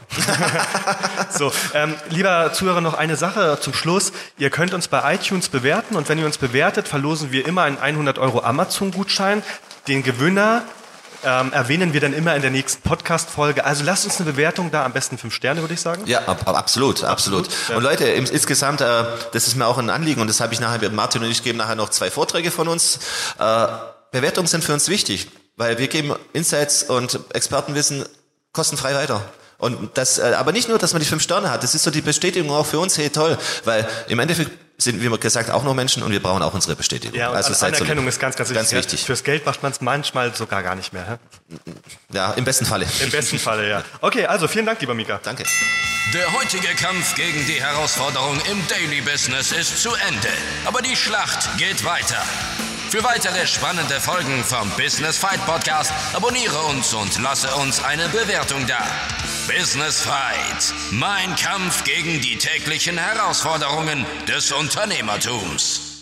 Speaker 1: so, ähm, lieber Zuhörer, noch eine Sache zum Schluss. Ihr könnt uns bei iTunes bewerten und wenn ihr uns bewertet, verlosen wir immer einen 100 Euro Amazon-Gutschein. Den Gewinner ähm, erwähnen wir dann immer in der nächsten Podcast-Folge. Also lasst uns eine Bewertung da, am besten fünf Sterne, würde ich sagen.
Speaker 3: Ja, ab, ab, absolut, absolut.
Speaker 1: ja.
Speaker 3: Und Leute, im, insgesamt, äh, das ist mir auch ein Anliegen und das habe ich nachher, Martin und ich geben nachher noch zwei Vorträge von uns. Äh, Bewertungen sind für uns wichtig, weil wir geben Insights und Expertenwissen kostenfrei weiter. Und das, äh, aber nicht nur, dass man die fünf Sterne hat, das ist so die Bestätigung auch für uns, hey toll, weil im Endeffekt sind, wie gesagt, auch nur Menschen und wir brauchen auch unsere Bestätigung.
Speaker 1: Ja,
Speaker 3: also so
Speaker 1: Anerkennung
Speaker 3: lieb.
Speaker 1: ist ganz, ganz wichtig.
Speaker 3: Ganz wichtig.
Speaker 1: Fürs Geld macht man es manchmal sogar gar nicht mehr.
Speaker 3: Ja, im besten Falle.
Speaker 1: Im besten Falle, ja. Okay, also vielen Dank, lieber Mika.
Speaker 3: Danke.
Speaker 2: Der heutige Kampf gegen die Herausforderung im Daily Business ist zu Ende. Aber die Schlacht geht weiter. Für weitere spannende Folgen vom Business Fight Podcast abonniere uns und lasse uns eine Bewertung da. Business Fight. Mein Kampf gegen die täglichen Herausforderungen des Unternehmertums.